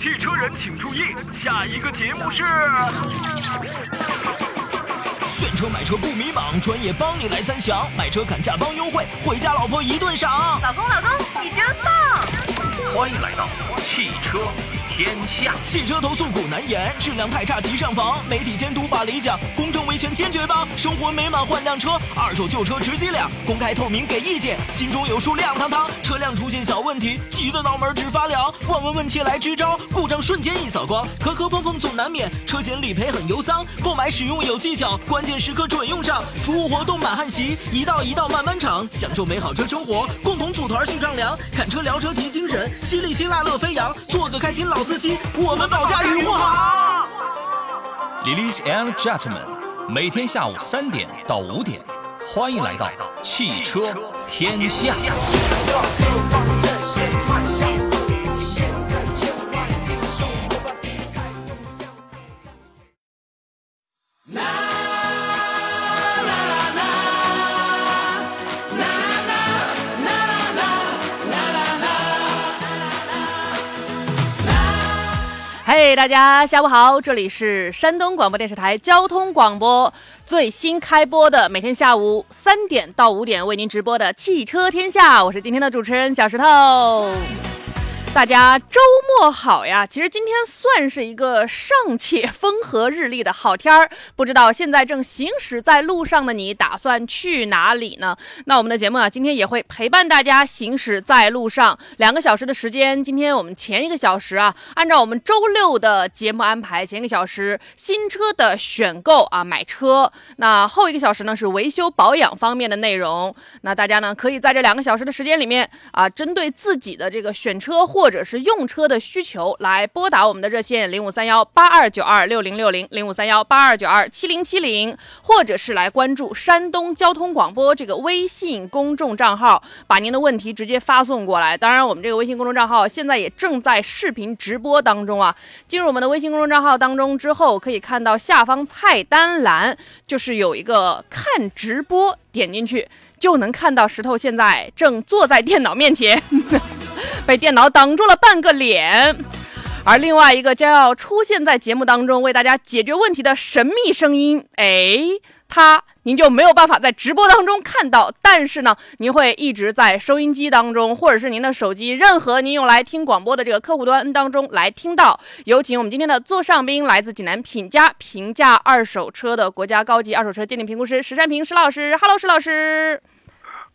汽车人请注意，下一个节目是。选车买车不迷茫，专业帮你来参详，买车砍价帮优惠，回家老婆一顿赏。老公老公，你真棒！欢迎来到汽车天下。汽车投诉苦难言，质量太差急上访，媒体监督把理讲，公正维权坚决帮，生活美满换辆车，二手旧车值几两，公开透明给意见，心中有数亮堂堂。车辆出现小问题，急得脑门直发凉，问问问切来支招，故障瞬间一扫光，磕磕碰碰总难免，车险理赔很忧桑，购买使用有技巧，关键时刻准用上，服务活动满汉席，一道一道慢慢尝，享受美好车生活，共同组团去丈量，看车聊车提精神，犀利辛辣乐飞扬，做个开心老司机，我们保驾护航。Ladies and gentlemen，每天下午三点到五点，欢迎来到汽车天下。大家下午好，这里是山东广播电视台交通广播最新开播的每天下午三点到五点为您直播的汽车天下，我是今天的主持人小石头。大家周末好呀！其实今天算是一个尚且风和日丽的好天儿，不知道现在正行驶在路上的你打算去哪里呢？那我们的节目啊，今天也会陪伴大家行驶在路上两个小时的时间。今天我们前一个小时啊，按照我们周六的节目安排，前一个小时新车的选购啊买车，那后一个小时呢是维修保养方面的内容。那大家呢可以在这两个小时的时间里面啊，针对自己的这个选车或或者是用车的需求来拨打我们的热线零五三幺八二九二六零六零零五三幺八二九二七零七零，或者是来关注山东交通广播这个微信公众账号，把您的问题直接发送过来。当然，我们这个微信公众账号现在也正在视频直播当中啊。进入我们的微信公众账号当中之后，可以看到下方菜单栏就是有一个看直播，点进去就能看到石头现在正坐在电脑面前。被电脑挡住了半个脸。而另外一个将要出现在节目当中为大家解决问题的神秘声音，哎，它您就没有办法在直播当中看到，但是呢，您会一直在收音机当中，或者是您的手机任何您用来听广播的这个客户端当中来听到。有请我们今天的座上宾，来自济南品家评价二手车的国家高级二手车鉴定评估师石占平石老师。Hello，石老师。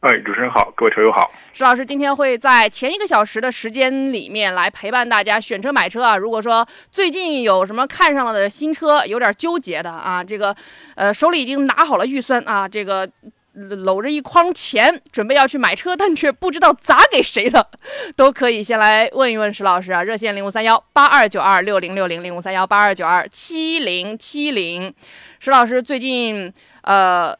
哎，主持人好，各位车友好。石老师今天会在前一个小时的时间里面来陪伴大家选车买车啊。如果说最近有什么看上了的新车，有点纠结的啊，这个呃手里已经拿好了预算啊，这个。搂着一筐钱，准备要去买车，但却不知道砸给谁了，都可以先来问一问石老师啊。热线零五三幺八二九二六零六零零五三幺八二九二七零七零。石老师最近呃。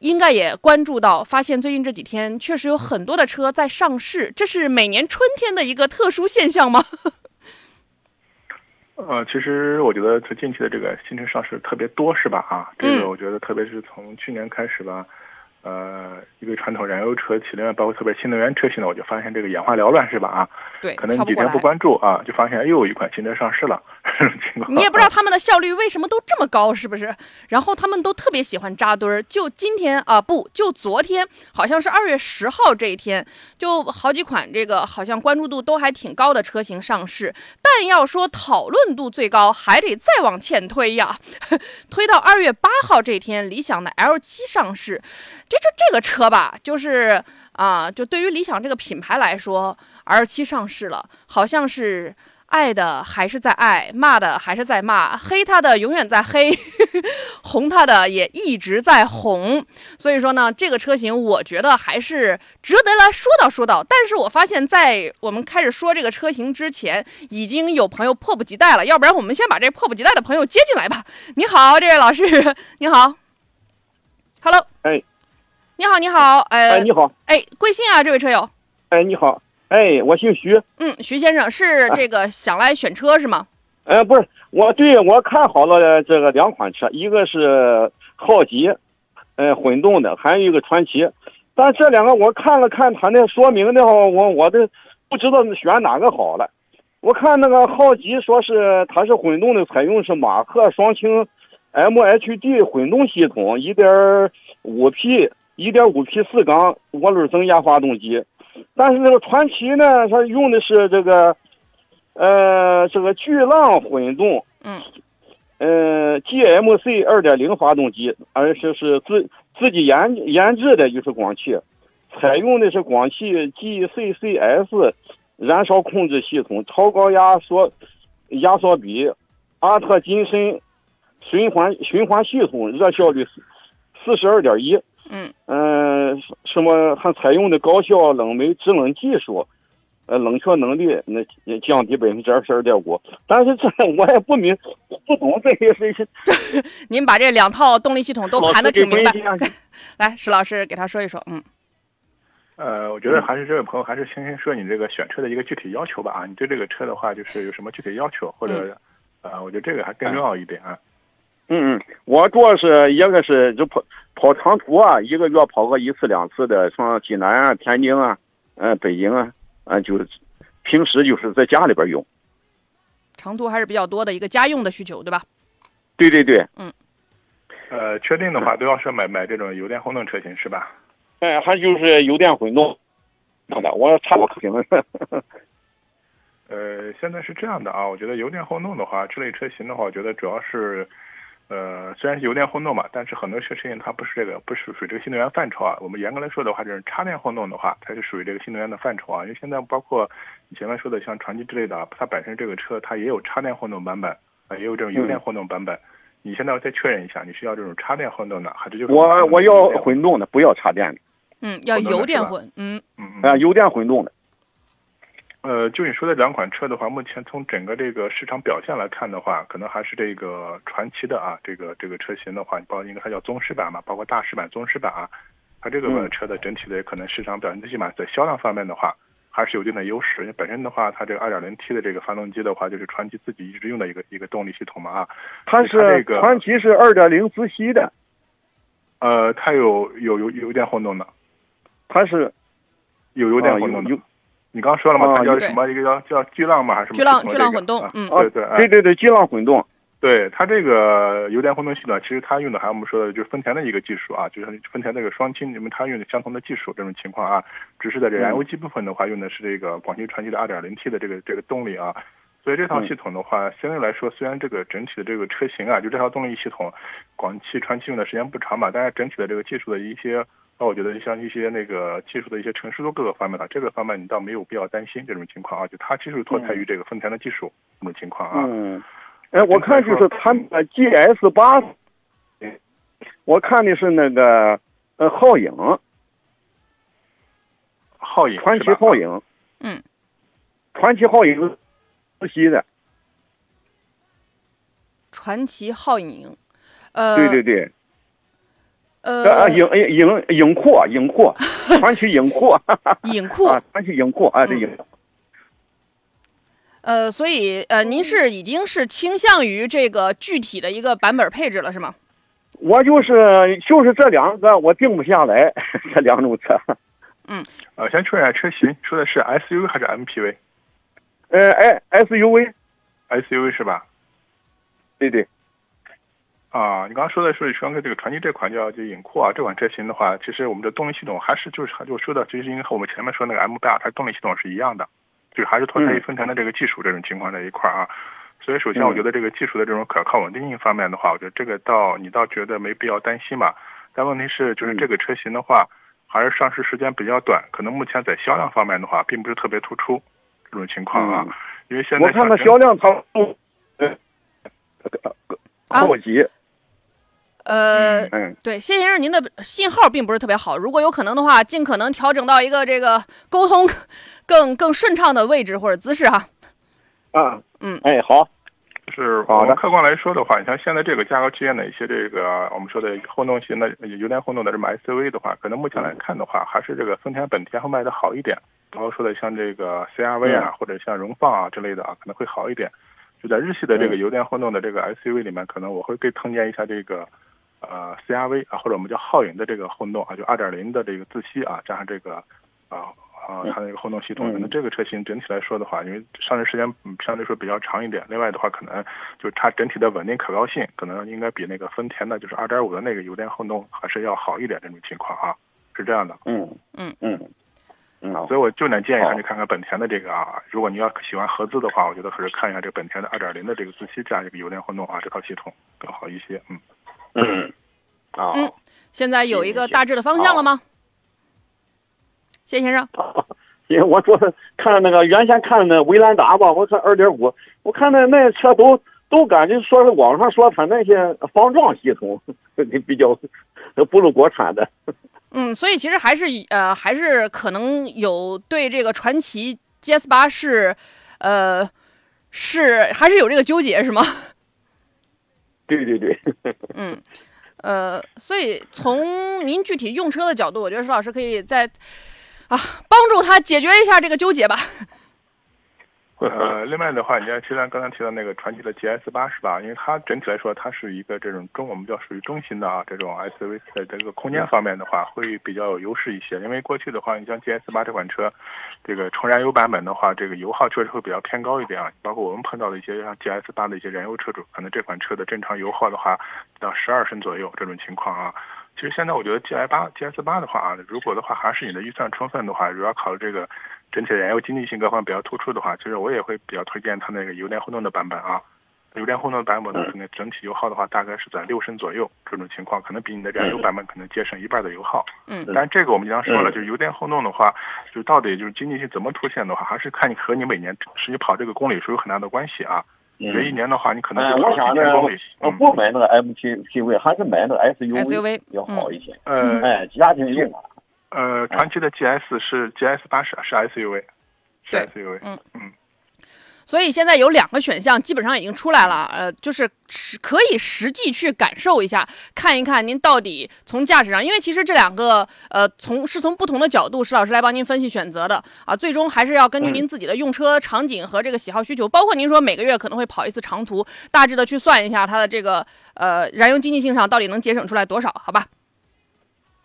应该也关注到，发现最近这几天确实有很多的车在上市，这是每年春天的一个特殊现象吗？呃，其实我觉得最近期的这个新车上市特别多，是吧？啊，这个我觉得特别是从去年开始吧，呃，一个传统燃油车企，另外包括特别新能源车型呢，我就发现这个眼花缭乱，是吧？啊，对，可能你几天不关注啊，就发现又有一款新车上市了。这种情况你也不知道他们的效率为什么都这么高，是不是？然后他们都特别喜欢扎堆儿。就今天啊，不，就昨天，好像是二月十号这一天，就好几款这个好像关注度都还挺高的车型上市。但要说讨论度最高，还得再往前推呀，推到二月八号这天，理想的 L 七上市。这这这个车吧，就是啊，就对于理想这个品牌来说，R 七上市了，好像是。爱的还是在爱，骂的还是在骂，黑他的永远在黑，红他的也一直在红。所以说呢，这个车型我觉得还是值得来说道说道。但是我发现，在我们开始说这个车型之前，已经有朋友迫不及待了。要不然我们先把这迫不及待的朋友接进来吧。你好，这位老师，你好，Hello，哎，你好，你好，呃，哎，你好，哎，贵姓啊，这位车友？哎，你好。哎，我姓徐。嗯，徐先生是这个想来选车是吗？呃，不是，我对我看好了这个两款车，一个是浩吉，呃，混动的，还有一个传奇。但这两个我看了看他那说明的话，我我这不知道选哪个好了。我看那个浩吉说是它是混动的，采用是马赫双擎 MHD 混动系统，一点五匹一点五 P 四缸涡轮增压发动机，但是这个传奇呢，它用的是这个呃这个巨浪混动，嗯，呃 GMC 二点零发动机，而且是自自己研研制的，就是广汽，采用的是广汽 GCCS 燃烧控制系统，超高压缩压缩比，阿特金森循环循环系统，热效率四四十二点一。嗯嗯，什么还采用的高效冷媒制冷技术，呃，冷却能力那也降低百分之二十二点五。但是这我也不明不懂这些事情。您把这两套动力系统都盘的挺明白。来，石老师给他说一说。嗯呃，我觉得还是这位朋友还是先先说你这个选车的一个具体要求吧啊，你对这个车的话就是有什么具体要求，或者呃，我觉得这个还更重要一点啊。嗯嗯，我主要是一个是就跑跑长途啊，一个月跑个一次两次的，上济南啊、天津啊、嗯、北京啊，啊，就是平时就是在家里边用。长途还是比较多的一个家用的需求，对吧？对对对，嗯呃，确定的话都要是买买这种油电混动车型是吧？哎，还就是油电混动。好的，我差不多评论。呃，现在是这样的啊，我觉得油电混动的话，这类车型的话，我觉得主要是，呃，虽然是油电混动嘛，但是很多车型它不是这个，不是属于这个新能源范畴啊。我们严格来说的话，就是插电混动的话，它是属于这个新能源的范畴啊。因为现在包括你前面说的像传祺之类的啊，它本身这个车它也有插电混动版本啊，也有这种油电混动版本。你现在要再确认一下，你是要这种插电混动的，还是就是我我要混动的，不要插电的。嗯，要油电混。嗯嗯嗯啊，油电混动的。呃，就你说的两款车的话，目前从整个这个市场表现来看的话，可能还是这个传奇的啊，这个这个车型的话，包括应该它叫宗师版嘛，包括大师版、宗师版啊，它这个嗯车的整体的可能市场表现，最起码在销量方面的话，还是有一定的优势。因为本身的话，它这个 2.0T 的这个发动机的话，就是传奇自己一直用的一个一个动力系统嘛啊，它它这个是传奇是二点零自吸的，呃，它有有有油电混动的，它是有有点混动的。你刚刚说了嘛，它叫什么？一个叫叫巨浪嘛，还是什么巨浪巨浪混动嗯对对，哎对对对，巨浪混动。对它这个油电混动系统，其实它用的还有我们说的就是丰田的一个技术啊，就是丰田那个双氢，你们它用的相同的技术这种情况啊，只是在这燃油机部分的话，用的是这个广汽传祺的 2.0T 的这个这个动力啊，所以这套系统的话，相对来说，虽然这个整体的这个车型啊，就这套动力系统，广汽传祺用的时间不长嘛，但是整体的这个技术的一些。那我觉得像一些那个技术的一些成熟度各个方面的，这个方面你倒没有必要担心这种情况啊，就它其实脱胎于这个丰田的技术这种情况啊。嗯，哎，我看就是它呃 GS 八，我看的是那个呃皓影，皓影传奇皓影，嗯，传奇皓影自吸的，传奇皓影。呃，对对对，呃呃，影影影库影库，传祺影库影库。啊，传祺影库啊，这嗯影呃，所以呃，您是已经是倾向于这个具体的一个版本配置了，是吗？我就是就是这两个我定不下来，这两种车，嗯 呃，先确认一下车型，说的是 SUV 还是 MPV？SUV 呃，哎，SUV，是吧？对对，啊，你刚刚说的是刚才这个传奇这款叫就影库啊，这款车型的话，其实我们的动力系统还是就是就说的，其实应该和我们前面说那个 M 八它动力系统是一样的，就还是脱胎于嗯丰田的这个技术这种情况在一块儿啊。所以首先嗯我觉得这个技术的这种可靠稳定性方面的话，我觉得这个倒你倒觉得没必要担心吧。但问题是就是这个车型的话，还是上市时间比较短，可能目前在销量方面的话，并不是特别突出这种情况啊。嗯因为现在我看它像销量它，呃，啊高级，呃，嗯。对，谢先生，您的信号并不是特别好，如果有可能的话，尽可能调整到一个这个沟通 更更顺畅的位置或者姿势哈。啊，嗯，哎，好，就是好的我们客观来说的话，你像现在这个价格区间的一些这个我们说的混动型的油电混动的这么 SUV 的话，可能目前来看的话，还是这个丰田、本田会卖的好一点。然后说的像这个 CRV 啊，或者像荣放啊之类的啊，可能会好一点。就在日系的这个油电混动的这个 SUV 里面，可能我会更推荐一下这个呃 CRV 啊，或者我们叫皓影的这个混动啊，就二点零的这个自吸啊，加上这个啊啊，它那个混动系统，可能这个车型整体来说的话，因为上市时间相对来说比较长一点，另外的话可能就是它整体的稳定可靠性，可能应该比那个丰田的就是二点五的那个油电混动还是要好一点这种情况啊，是这样的。嗯。嗯。嗯。嗯，所以我就能建议还是看看本田的这个啊，如果你要喜欢合资的话，我觉得还是看一下这个本田的二点零的这个自吸加这个油电混动啊，这套系统更好一些。嗯嗯啊。嗯，现在有一个大致的方向了吗？谢先生，因为我说看那个原先看那威兰达吧，我看二点五，我看那那车都都感觉说是网上说它那些防撞系统 比较不如国产的。嗯，所以其实还是呃还是可能有对这个传奇 GS 八是呃是还是有这个纠结是吗？对对对。嗯。呃，所以从您具体用车的角度，我觉得石老师可以再。啊，帮助他解决一下这个纠结吧。呃，另外的话，你像其实刚才提到那个传奇的 GS 八是吧？因为它整体来说，它是一个这种中，我们叫属于中型的啊，这种 SUV 在这个空间方面的话，会比较有优势一些。因为过去的话，你像 GS 八这款车，这个纯燃油版本的话，这个油耗确实会比较偏高一点啊。包括我们碰到的一些像 GS 八的一些燃油车主，可能这款车的正常油耗的话，到十二升左右这种情况啊。其实现在我觉得 GS 八 G S 八的话啊，如果的话还是你的预算充分的话，主要考虑这个整体燃油经济性各方面比较突出的话，其实我也会比较推荐它那个油电混动的版本啊。油电混动版本呢，可能整体油耗的话大概是在六升左右这种情况，可能比你的燃油版本可能节省一半的油耗。嗯。但是这个我们经常说了，就是油电混动的话，就到底就是经济性怎么凸显的话，还是看你和你每年实际跑这个公里数有很大的关系啊。这一年的话，你可能嗯，我想呢，我不买那个 MPV，还是买那个 SUV 要好一些。嗯，哎，家庭用啊。呃，传祺的 GS 是 GS 八是是 SUV，是 SUV。嗯嗯。所以现在有两个选项，基本上已经出来了，呃，就是可以实际去感受一下，看一看您到底从驾驶上，因为其实这两个，呃，从是从不同的角度，石老师来帮您分析选择的啊，最终还是要根据您自己的用车场景和这个喜好需求，包括您说每个月可能会跑一次长途，大致的去算一下它的这个呃燃油经济性上到底能节省出来多少，好吧？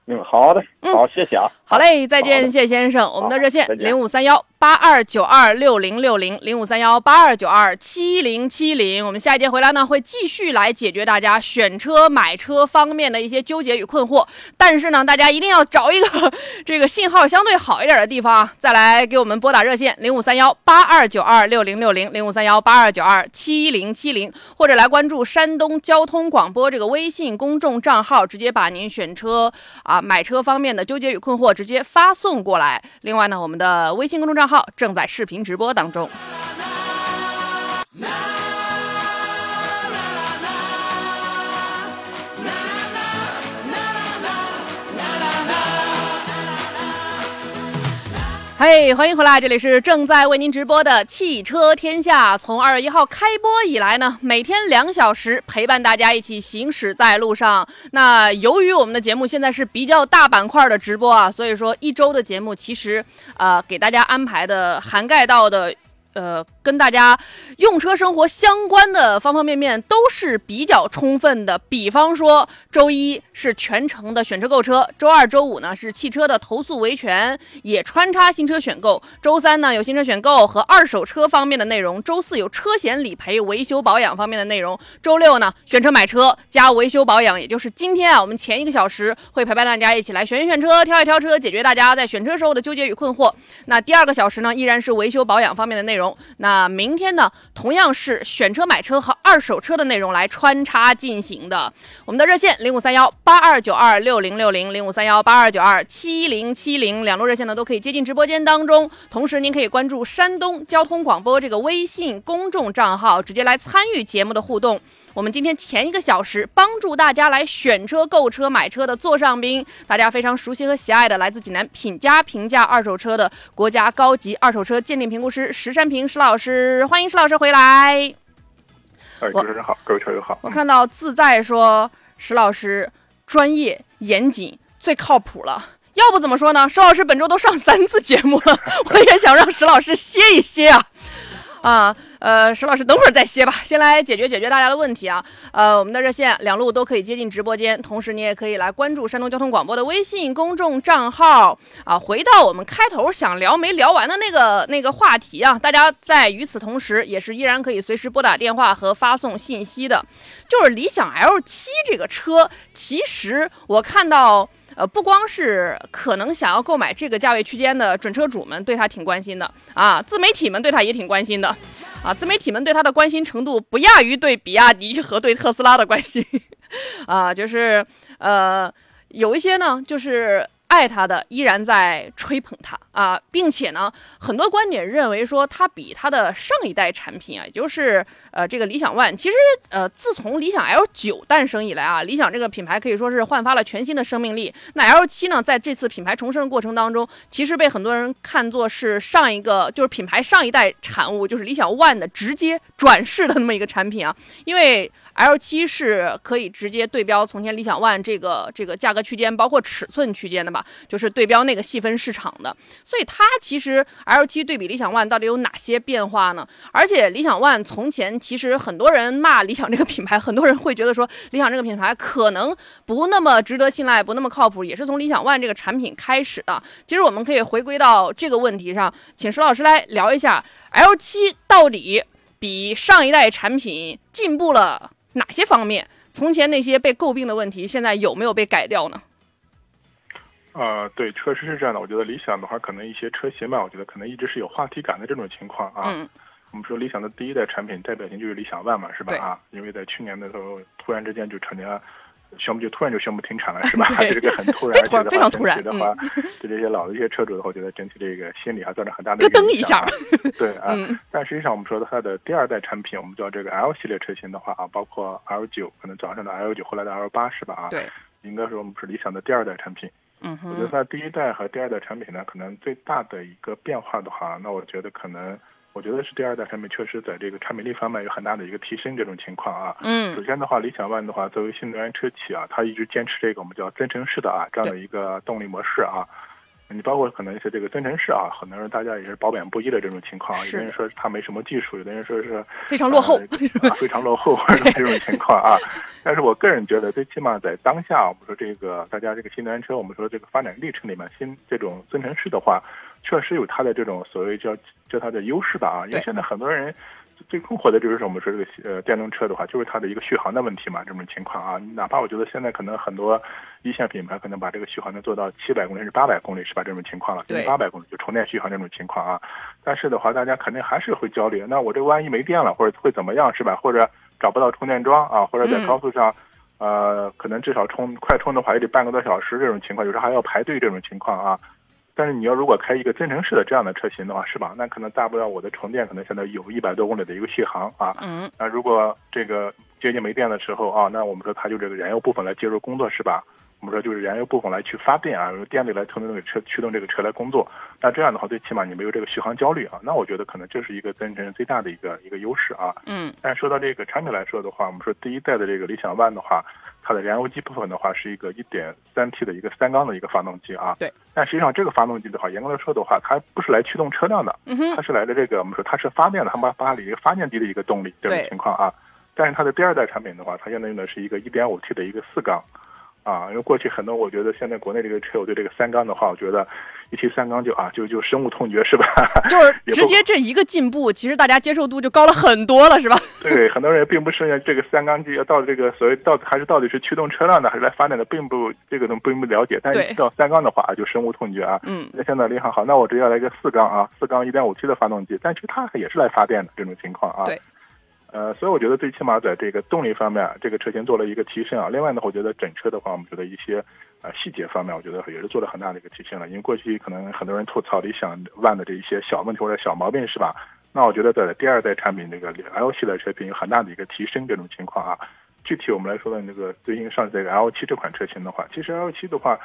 嗯，好的，好，谢谢啊。好嘞，再见，谢先生。我们的热线零五三幺八二九二六零六零零五三幺八二九二七零七零。我们下一节回来呢，会继续来解决大家选车、买车方面的一些纠结与困惑。但是呢，大家一定要找一个 这个信号相对好一点的地方啊，再来给我们拨打热线零五三幺八二九二六零六零零五三幺八二九二七零七零，或者来关注山东交通广播这个微信公众账号，直接把您选车啊、买车方面的纠结与困惑直接发送过来。另外呢，我们的微信公众账号正在视频直播当中。嘿，欢迎回来！这里是正在为您直播的汽车天下。从二月一号开播以来呢，每天两小时陪伴大家一起行驶在路上。那由于我们的节目现在是比较大板块的直播啊，所以说一周的节目其实呃给大家安排的涵盖到的。呃，跟大家用车生活相关的方方面面都是比较充分的。比方说，周一是全程的选车购车，周二、周五呢是汽车的投诉维权，也穿插新车选购。周三呢有新车选购和二手车方面的内容，周四有车险理赔、维修保养方面的内容。周六呢选车买车加维修保养，也就是今天啊，我们前一个小时会陪伴大家一起来选一选车、挑一挑车，解决大家在选车时候的纠结与困惑。那第二个小时呢，依然是维修保养方面的内容。那啊明天呢，同样是选车、买车和二手车的内容来穿插进行的。我们的热线零五三幺八二九二六零六零零五三幺八二九二七零七零两路热线呢都可以接进直播间当中。同时，您可以关注山东交通广播这个微信公众账号，直接来参与节目的互动。我们今天前一个小时帮助大家来选车、购车、买车的座上宾，大家非常熟悉和喜爱的，来自济南品家评价二手车的国家高级二手车鉴定评估师石山平石老师，欢迎石老师回来。哎，主持人好，各位车友好。我看到自在说石老师专业严谨，最靠谱了。要不怎么说呢？石老师本周都上三次节目了，我也想让石老师歇一歇啊。啊，呃，石老师，等会儿再歇吧，先来解决解决大家的问题啊。呃，我们的热线两路都可以接进直播间，同时你也可以来关注山东交通广播的微信公众账号啊。回到我们开头想聊没聊完的那个那个话题啊，大家在与此同时也是依然可以随时拨打电话和发送信息的。就是理想 L 七这个车，其实我看到。呃，不光是可能想要购买这个价位区间的准车主们对他挺关心的啊，自媒体们对他也挺关心的，啊，自媒体们对他的关心程度不亚于对比亚迪和对特斯拉的关心，啊，就是呃，有一些呢，就是。爱它的依然在吹捧它啊，并且呢，很多观点认为说它比它的上一代产品啊，也就是呃这个理想 ONE，其实呃自从理想 L 九诞生以来啊，理想这个品牌可以说是焕发了全新的生命力。那 L 七呢，在这次品牌重生的过程当中，其实被很多人看作是上一个就是品牌上一代产物，就是理想 ONE 的直接转世的那么一个产品啊，因为。L 七是可以直接对标从前理想 ONE 这个这个价格区间，包括尺寸区间的吧就是对标那个细分市场的。所以它其实 L 七对比理想 ONE 到底有哪些变化呢？而且理想 ONE 从前其实很多人骂理想这个品牌，很多人会觉得说理想这个品牌可能不那么值得信赖，不那么靠谱，也是从理想 ONE 这个产品开始的。其实我们可以回归到这个问题上，请石老师来聊一下 L 七到底比上一代产品进步了。哪些方面？从前那些被诟病的问题，现在有没有被改掉呢？呃，对，确实是这样的。我觉得理想的话，可能一些车型吧，我觉得可能一直是有话题感的这种情况啊。嗯。我们说理想的第一代产品代表性就是理想 ONE 嘛，是吧？啊，因为在去年的时候，突然之间就成了。宣布就突然就宣布停产了，是吧？这个很突然，而 且非常突然的话，对这些老的一些车主的话，我觉得整体这个心理还造成很大的咯噔一下。对啊，但实际上我们说的它的第二代产品，我们叫这个 L 系列车型的话啊，包括 L 九，可能早上的 L 九，后来的 L 八，是吧？啊，对，应该说我们是理想的第二代产品。嗯哼，我觉得它第一代和第二代产品呢，可能最大的一个变化的话，那我觉得可能。我觉得是第二代产品确实在这个产品力方面有很大的一个提升，这种情况啊。嗯。首先的话，理想 ONE 的话，作为新能源车企啊，它一直坚持这个我们叫增程式的啊这样的一个动力模式啊。你包括可能一些这个增程式啊，很多人大家也是褒贬不一的这种情况。有的人说它没什么技术，有的人说是非常落后，非常落后 这种情况啊。但是我个人觉得，最起码在当下，我们说这个大家这个新能源车，我们说这个发展历程里面，新这种增程式的话。确实有它的这种所谓叫叫它的优势吧啊，因为现在很多人最困惑的就是我们说这个呃电动车的话，就是它的一个续航的问题嘛，这种情况啊，哪怕我觉得现在可能很多一线品牌可能把这个续航能做到七百公里甚至八百公里是吧？这种情况了，对，八百公里就充电续航这种情况啊，但是的话，大家肯定还是会焦虑，那我这万一没电了或者会怎么样是吧？或者找不到充电桩啊，或者在高速上呃可能至少充快充的话也得半个多小时这种情况，有时候还要排队这种情况啊。但是你要如果开一个增程式的这样的车型的话，是吧？那可能大不了我的充电可能现在有一百多公里的一个续航啊。嗯。那如果这个接近没电的时候啊，那我们说它就这个燃油部分来介入工作，是吧？我们说就是燃油部分来去发电啊，用电力来推动这个车驱动这个车来工作。那这样的话，最起码你没有这个续航焦虑啊。那我觉得可能这是一个增程最大的一个一个优势啊。嗯。但说到这个产品来说的话，我们说第一代的这个理想 ONE 的话。它的燃油机部分的话是一个 1.3T 的一个三缸的一个发动机啊，对。但实际上这个发动机的话，严格来说的话，它不是来驱动车辆的，它是来的这个我们说它是发电的，它把把里一个发电机的一个动力这种情况啊。但是它的第二代产品的话，它现在用的是一个 1.5T 的一个四缸。啊，因为过去很多，我觉得现在国内这个车友对这个三缸的话，我觉得一提三缸就啊，就就深恶痛绝，是吧？就是直接这一个进步，其实大家接受度就高了很多了，是吧？对，很多人并不是这个三缸机要到这个所谓到还是到底是驱动车辆的，还是来发展的，并不这个都并不了解。但是到三缸的话，就深恶痛绝啊。嗯。那现在联航好，那我直接来个四缸啊，四缸一点五 T 的发动机，但其实它也是来发电的这种情况啊。对。呃，所以我觉得最起码在这个动力方面，这个车型做了一个提升啊。另外呢，我觉得整车的话，我们觉得一些呃细节方面，我觉得也是做了很大的一个提升了。因为过去可能很多人吐槽理想 ONE 的这一些小问题或者小毛病，是吧？那我觉得在第二代产品这个 L 系列车型有很大的一个提升这种情况啊。具体我们来说的那个最近上这个 L 七这款车型的话，其实 L 七的话，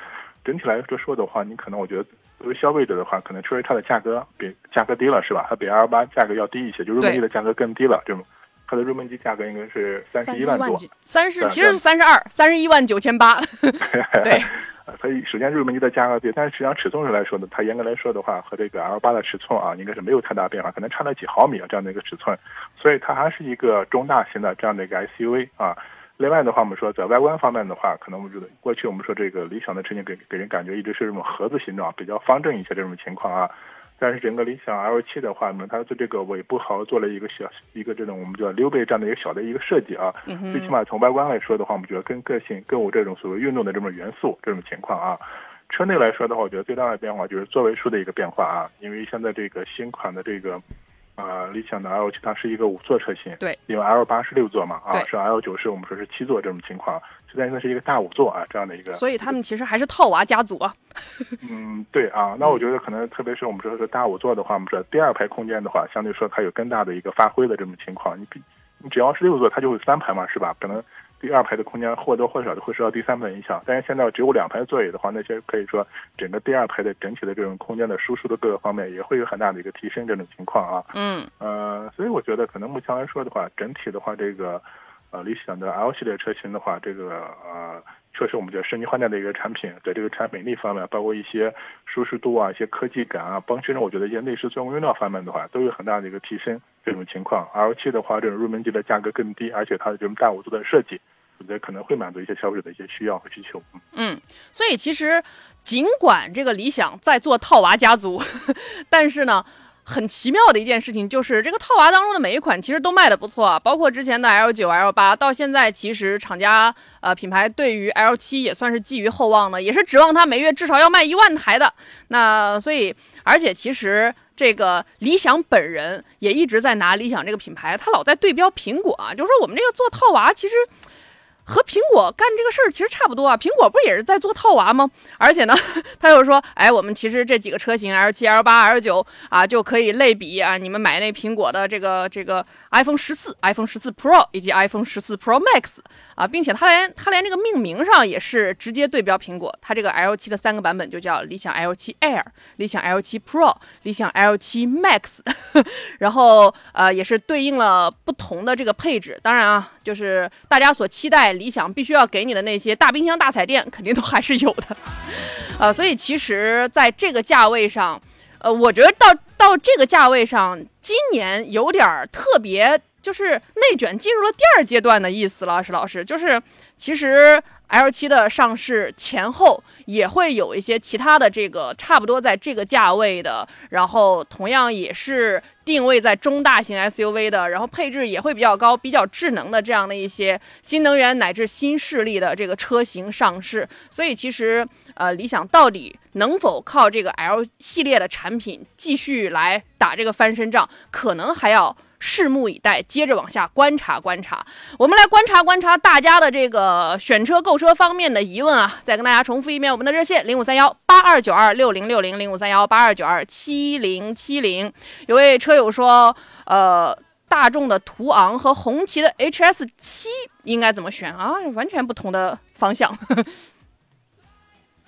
整体来说说的话，你可能我觉得作为消费者的话，可能确实它的价格比价格低了，是吧？它比 L 八价格要低一些，就入门级的价格更低了，这种。它的入门级价格应该是三十一万多，三十其实是三十二，三十一万九千八。对，所以首先入门级的价格低，但是实际上尺寸上来说呢，它严格来说的话，和这个 L 八的尺寸啊，应该是没有太大变化，可能差了几毫米啊这样的一个尺寸，所以它还是一个中大型的这样的一个 SUV 啊。另外的话，我们说在外观方面的话，可能我们觉得过去我们说这个理想的车型给给人感觉一直是这种盒子形状，比较方正一些这种情况啊。但是整个理想 L 七的话呢，它对这个尾部好做了一个小一个这种我们叫溜背这样的一个小的一个设计啊。最起码从外观来说的话，我们觉得更个性、更有这种所谓运动的这种元素这种情况啊。车内来说的话，我觉得最大的变化就是座位数的一个变化啊，因为现在这个新款的这个。啊，理想的 L 七它是一个五座车型，对，因为 L 八是六座嘛，啊，是 L 九是我们说是七座这种情况，现在应该是一个大五座啊，这样的一个。所以他们其实还是套娃家族啊。嗯，对啊，那我觉得可能特别是我们说是大五座的话，我们说第二排空间的话，相对说它有更大的一个发挥的这种情况。你比你只要是六座，它就会三排嘛，是吧？可能。第二排的空间或多或少的会受到第三排影响，但是现在只有两排座椅的话，那些可以说整个第二排的整体的这种空间的舒适的各个方面也会有很大的一个提升这种情况啊。嗯。呃，所以我觉得可能目前来说的话，整体的话，这个呃理想的 L 系列车型的话，这个呃。确实，我们叫升级换代的一个产品，在这个产品力方面，包括一些舒适度啊、一些科技感啊，包括我觉得一些内饰做工用料方面的话，都有很大的一个提升。这种情况，L7 的话，这种入门级的价格更低，而且它这种大五座的设计，我觉得可能会满足一些消费者的一些需要和需求。嗯，所以其实尽管这个理想在做套娃家族，但是呢。很奇妙的一件事情就是，这个套娃当中的每一款其实都卖的不错，包括之前的 L 九、L 八，到现在其实厂家呃品牌对于 L 七也算是寄予厚望的，也是指望它每月至少要卖一万台的。那所以，而且其实这个理想本人也一直在拿理想这个品牌，他老在对标苹果啊，就说我们这个做套娃其实。和苹果干这个事儿其实差不多啊，苹果不也是在做套娃吗？而且呢，他又说，哎，我们其实这几个车型 L 七、L 八、L 九啊，就可以类比啊，你们买那苹果的这个这个 iPhone 十四、iPhone 十四 Pro 以及 iPhone 十四 Pro Max 啊，并且它连它连这个命名上也是直接对标苹果，它这个 L 七的三个版本就叫理想 L 七 Air、理想 L 七 Pro、理想 L 七 Max，然后呃也是对应了不同的这个配置，当然啊，就是大家所期待。理想必须要给你的那些大冰箱、大彩电，肯定都还是有的，呃，所以其实在这个价位上，呃，我觉得到到这个价位上，今年有点特别，就是内卷进入了第二阶段的意思了，石老师，就是其实。L 七的上市前后也会有一些其他的这个差不多在这个价位的，然后同样也是定位在中大型 SUV 的，然后配置也会比较高、比较智能的这样的一些新能源乃至新势力的这个车型上市。所以其实呃，理想到底能否靠这个 L 系列的产品继续来打这个翻身仗，可能还要。拭目以待，接着往下观察观察。我们来观察观察大家的这个选车购车方面的疑问啊！再跟大家重复一遍我们的热线：零五三幺八二九二六零六零零五三幺八二九二七零七零。有位车友说，呃，大众的途昂和红旗的 HS 七应该怎么选啊？完全不同的方向。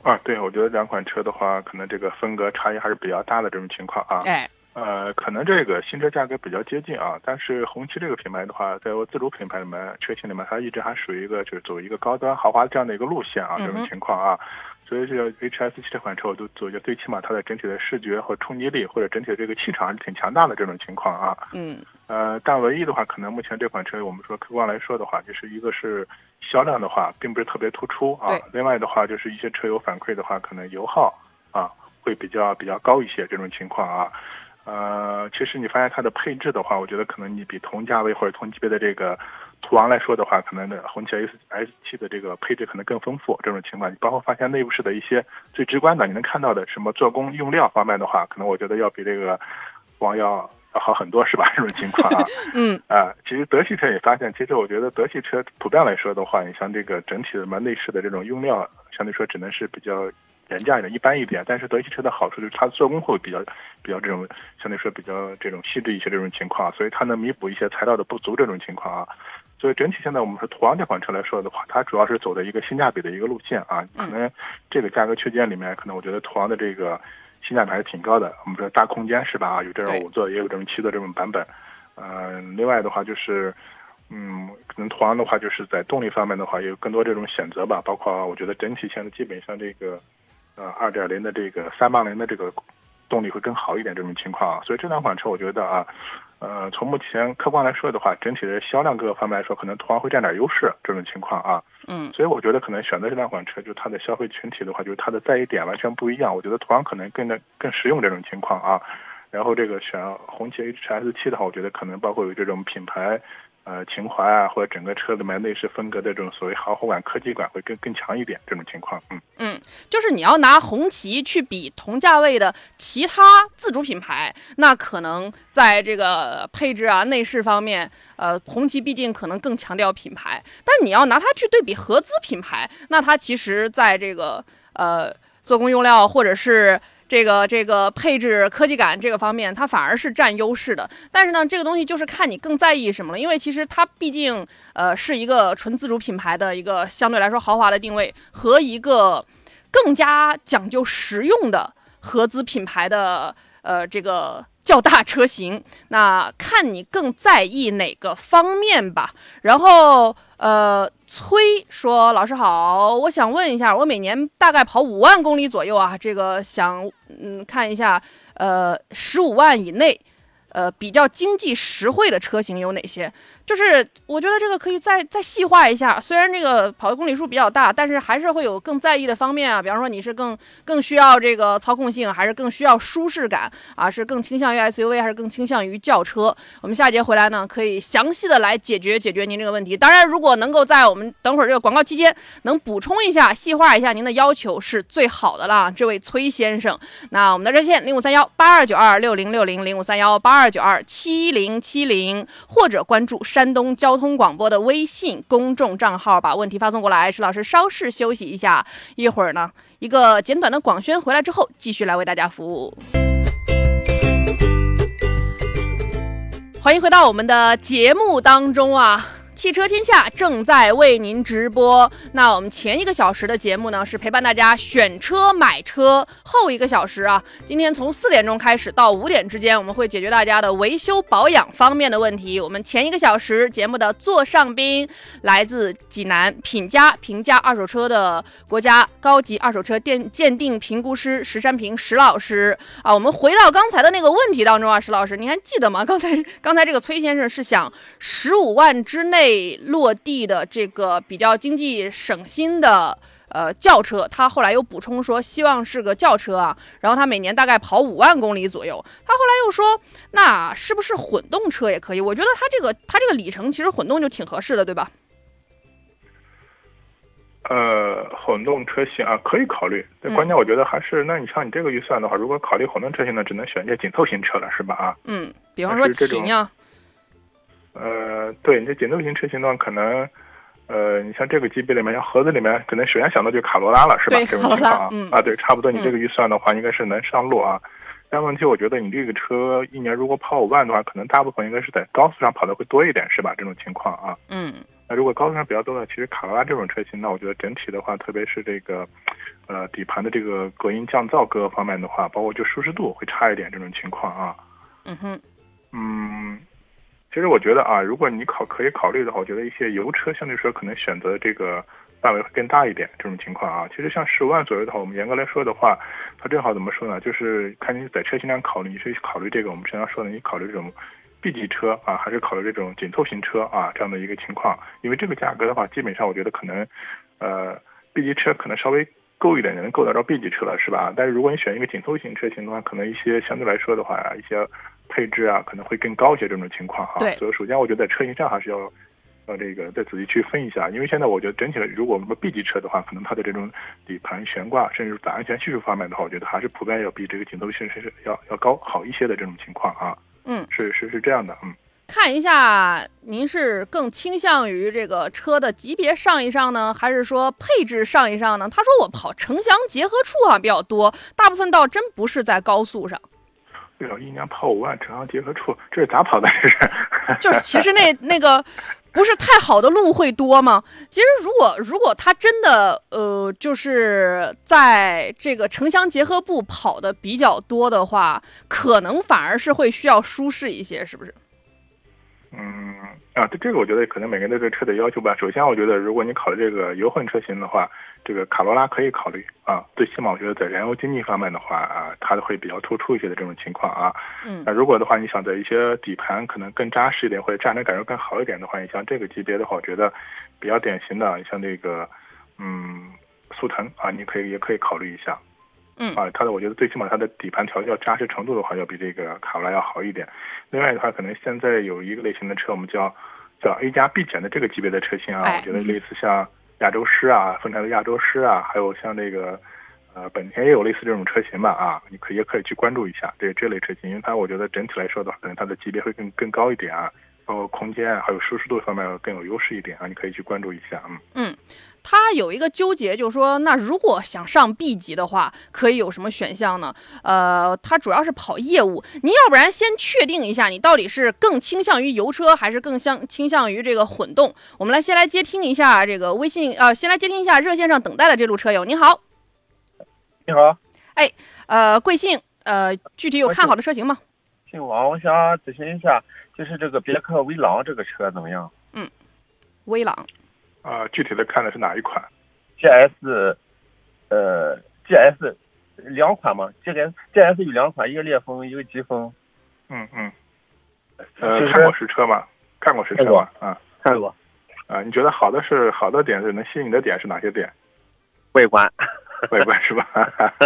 啊，对，我觉得两款车的话，可能这个风格差异还是比较大的这种情况啊。哎。呃，可能这个新车价格比较接近啊，但是红旗这个品牌的话，在我自主品牌里面车型里面，它一直还属于一个就是走一个高端豪华这样的一个路线啊，这种情况啊，所以这个 HS 七这款车我都觉得最起码它的整体的视觉和冲击力或者整体的这个气场还是挺强大的这种情况啊。嗯。呃，但唯一的话，可能目前这款车我们说客观来说的话，就是一个是销量的话，并不是特别突出啊。另外的话，就是一些车友反馈的话，可能油耗啊会比较比较高一些这种情况啊。呃，其实你发现它的配置的话，我觉得可能你比同价位或者同级别的这个途昂来说的话，可能的红旗 S S 七的这个配置可能更丰富。这种情况，你包括发现内部式的一些最直观的，你能看到的什么做工用料方面的话，可能我觉得要比这个途昂要要好很多，是吧？这种情况啊，嗯 啊，其实德系车也发现，其实我觉得德系车普遍来说的话，你像这个整体的什么内饰的这种用料，相对说只能是比较。原价一点，一般一点，但是德系车的好处就是它做工会比较比较这种相对说比较这种细致一些这种情况，所以它能弥补一些材料的不足这种情况啊。所以整体现在我们说途昂这款车来说的话，它主要是走的一个性价比的一个路线啊。可能这个价格区间里面，可能我觉得途昂的这个性价比还是挺高的。我们说大空间是吧？啊有这种五座，也有这种七座这种版本。呃，另外的话就是，嗯，可能途昂的话就是在动力方面的话有更多这种选择吧，包括我觉得整体现在基本上这个，呃，二点零的这个三八零的这个动力会更好一点这种情况，所以这两款车我觉得啊。呃，从目前客观来说的话，整体的销量各个方面来说，可能途昂会占点优势这种情况啊。嗯，所以我觉得可能选择这两款车，就它的消费群体的话，就是它的在意点完全不一样。我觉得途昂可能更的更实用这种情况啊。然后这个选红旗 H S 七的话，我觉得可能包括有这种品牌。呃，情怀啊，或者整个车里面内饰风格的这种所谓豪华感、科技感会更更强一点，这种情况，嗯嗯，就是你要拿红旗去比同价位的其他自主品牌，那可能在这个配置啊、内饰方面，呃，红旗毕竟可能更强调品牌，但你要拿它去对比合资品牌，那它其实在这个呃做工用料或者是。这个这个配置科技感这个方面，它反而是占优势的。但是呢，这个东西就是看你更在意什么了。因为其实它毕竟呃是一个纯自主品牌的一个相对来说豪华的定位，和一个更加讲究实用的合资品牌的呃这个 较大车型。那看你更在意哪个方面吧。然后。呃，崔说：“老师好，我想问一下，我每年大概跑五万公里左右啊，这个想嗯看一下，呃，十五万以内。”呃，比较经济实惠的车型有哪些？就是我觉得这个可以再再细化一下。虽然这个跑的公里数比较大，但是还是会有更在意的方面啊。比方说，你是更更需要这个操控性，还是更需要舒适感啊？是更倾向于 SUV，还是更倾向于轿车？我们下节回来呢，可以详细的来解决解决您这个问题。当然，如果能够在我们等会儿这个广告期间能补充一下、细化一下您的要求，是最好的了。这位崔先生，那我们的热线零五三幺八二九二六零六零零五三幺八。二九二七零七零，或者关注山山东交通广播的微信公众账号，把问题发送过来。石老师稍事休息一下，一会儿呢，一个简短的广宣回来之后，继续来为大家服务。欢迎回到我们的节目当中啊。汽车天下正在为您直播。那我们前一个小时的节目呢，是陪伴大家选车买车。后一个小时啊，今天从四点钟开始到五点之间，我们会解决大家的维修保养方面的问题。我们前一个小时节目的座上宾来自济南品家评价二手车的国家高级二手车鉴鉴定评估师石山平石老师啊。我们回到刚才的那个问题当中啊，石老师，你还记得吗？刚才刚才这个崔先生是想十五万之内。落地的这个比较经济省心的呃轿车，他后来又补充说希望是个轿车啊，然后他每年大概跑五万公里左右。他后来又说，那是不是混动车也可以？我觉得他这个他这个里程其实混动就挺合适的，对吧？呃，混动车型啊可以考虑，但关键我觉得还是，那你像你这个预算的话，如果考虑混动车型呢，只能选一些紧凑型车了，是吧？啊，嗯，比方说秦呀。呃，对你这紧凑型车型的话，可能，呃，你像这个级别里面，像盒子里面，可能首先想到就卡罗拉了，是吧？这种情况啊，啊，对，差不多。你这个预算的话，应该是能上路啊。但问题，我觉得你这个车一年如果跑五万的话，可能大部分应该是在高速上跑的会多一点，是吧？这种情况啊。嗯。那如果高速上比较多的，其实卡罗拉这种车型，那我觉得整体的话，特别是这个，呃，底盘的这个隔音降噪各个方面的话，包括就舒适度会差一点，这种情况啊。嗯哼。嗯。其实我觉得啊，如果你考可以考虑的话，我觉得一些油车相对说可能选择这个范围会更大一点。这种情况啊，其实像十五万左右的话，我们严格来说的话，它正好怎么说呢？就是看你在车型上考虑，你是考虑这个我们平常说的，你考虑这种 B 级车啊，还是考虑这种紧凑型车啊这样的一个情况。因为这个价格的话，基本上我觉得可能，呃，B 级车可能稍微够一点，能够得到 B 级车了，是吧？但是如果你选一个紧凑型车型的话，可能一些相对来说的话，一些。配置啊，可能会更高一些这种情况哈。对。所以首先，我觉得在车型上还是要，要这个再仔细区分一下，因为现在我觉得整体的，如果我们说 B 级车的话，可能它的这种底盘悬挂，甚至在安全系数方面的话，我觉得还是普遍要比这个紧凑型是要要高好一些的这种情况啊。嗯。是是是这样的，嗯。看一下，您是更倾向于这个车的级别上一上呢，还是说配置上一上呢？他说我跑城乡结合处啊比较多，大部分倒真不是在高速上。对了，一年跑五万，城乡结合处，这是咋跑的？这是？就是其实那那个不是太好的路会多吗？其实如果如果他真的呃，就是在这个城乡结合部跑的比较多的话，可能反而是会需要舒适一些，是不是？嗯啊，这这个我觉得可能每个人对这车的要求吧。首先，我觉得如果你考虑这个油混车型的话，这个卡罗拉可以考虑啊。最起码我觉得在燃油经济方面的话啊，它会比较突出一些的这种情况啊。嗯那如果的话，你想在一些底盘可能更扎实一点，或者驾驶感受更好一点的话，你像这个级别的话，我觉得比较典型的，你像这个嗯速腾啊，你可以也可以考虑一下。嗯啊，它的我觉得最起码它的底盘调教扎实程度的话，要比这个卡罗拉要好一点。另外的话，可能现在有一个类型的车，我们叫叫 A 加 B 减的这个级别的车型啊，哎我觉得类似像亚洲狮啊、丰田的亚洲狮啊，还有像这个呃本田也有类似这种车型吧啊，你可以也可以去关注一下这这类车型，因为它我觉得整体来说的话，可能它的级别会更更高一点啊，包括空间啊还有舒适度方面更有优势一点啊，你可以去关注一下，嗯。嗯，他有一个纠结，就是说，那如果想上 B 级的话，可以有什么选项呢？呃，他主要是跑业务，您要不然先确定一下，你到底是更倾向于油车，还是更向倾向于这个混动？我们来先来接听一下这个微信，呃，先来接听一下热线上等待的这路车友，您好，你好，哎呃，贵姓？呃，具体有看好的车型吗？姓王，我想咨询一下，就是这个别克威朗这个车怎么样嗯威朗，啊，具体的看的是哪一款？？GS，呃，GS 两款嘛，GS GS 有两款，一个烈风，一个疾风。嗯嗯，呃就，是看过实车吗？看过实车吗？啊看过啊，你觉得好的是好的点是能吸引你的点是哪些点？外观，外观是吧？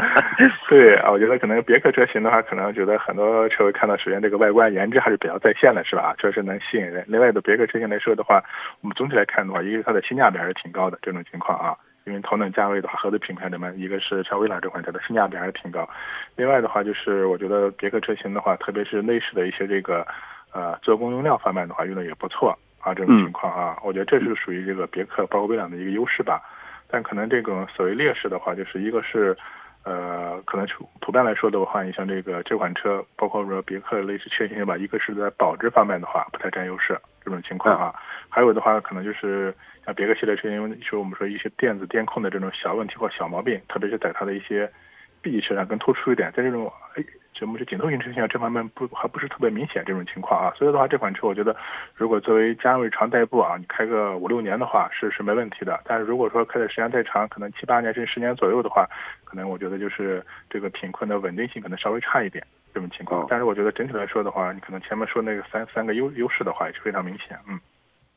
对啊，我觉得可能别克车型的话，可能觉得很多车会看到，首先这个外观颜值还是比较在线的，是吧？确实能吸引人。另外的别克车型来说的话，我们总体来看的话，一个是它的性价比还是挺高的这种情况啊。因为同等价位的话，合资品牌里面，一个是像威朗这款车的性价比还是挺高。另外的话，就是我觉得别克车型的话，特别是内饰的一些这个呃做工用料方面的话，用的也不错啊。这种情况啊，我觉得这是属于这个别克包括威朗的一个优势吧。但可能这种所谓劣势的话，就是一个是，呃，可能是普遍来说的话，你像这个这款车，包括说别克类似缺陷吧，一个是在保值方面的话不太占优势这种情况啊，还有的话可能就是像别克系列车型，说我们说一些电子电控的这种小问题或小毛病，特别是在它的一些 B 级车上更突出一点，在这种哎。什么是紧凑型车型啊？这方面不还不是特别明显这种情况啊，所以的话，这款车我觉得，如果作为家用日常代步啊，你开个五六年的话是是没问题的。但是如果说开的时间太长，可能七八年甚至十年左右的话，可能我觉得就是这个品控的稳定性可能稍微差一点这种情况。哦但是我觉得整体来说的话，你可能前面说那个三三个优优势的话也是非常明显，嗯。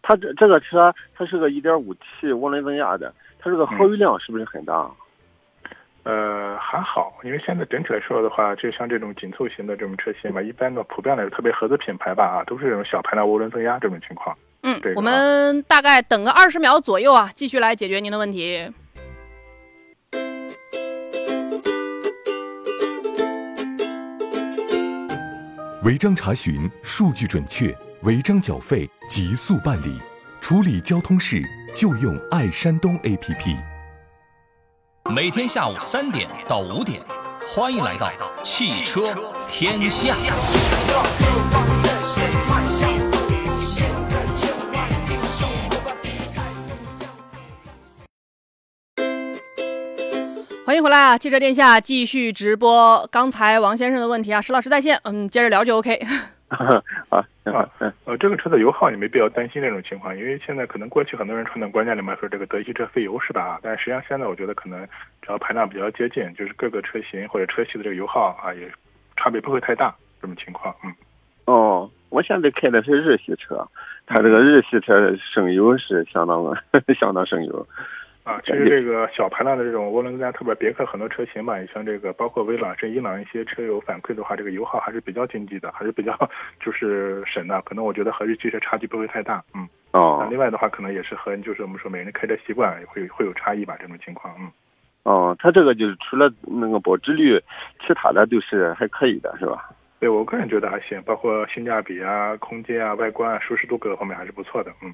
它这这个车它是个 1.5T 涡轮增压的，它这个耗油量是不是很大？呃，还好，因为现在整体来说的话，就像这种紧凑型的这种车型吧，一般的普遍来说，特别合资品牌吧啊，都是这种小排量涡轮增压这种情况。嗯对，我们大概等个二十秒左右啊，继续来解决您的问题。违章查询数据准确，违章缴费极速办理，处理交通事就用爱山东 APP。每天下午三点到五点，欢迎来到汽车天下。欢迎回来啊！汽车天下继续直播。刚才王先生的问题啊，石老师在线，嗯，接着聊就 OK。啊，啊，呃，这个车的油耗你没必要担心这种情况，因为现在可能过去很多人传统观念里面说这个德系车费油是吧？但是实际上现在我觉得可能只要排量比较接近，就是各个车型或者车系的这个油耗啊也差别不会太大，这种情况，嗯。哦，我现在开的是日系车，它这个日系车省油是相当 相当省油。啊，其实这个小排量的这种涡轮增压，特别别克很多车型吧，你像这个包括威朗、甚至伊朗一些车友反馈的话，这个油耗还是比较经济的，还是比较就是省的。可能我觉得和日系车差距不会太大，嗯。那哦另外的话，可能也是和就是我们说每人开车习惯会会有差异吧，这种情况，嗯。哦，它这个就是除了那个保值率，其他的都是还可以的，是吧？对我个人觉得还行，包括性价比啊、空间啊、外观啊、舒适度各个方面还是不错的，嗯。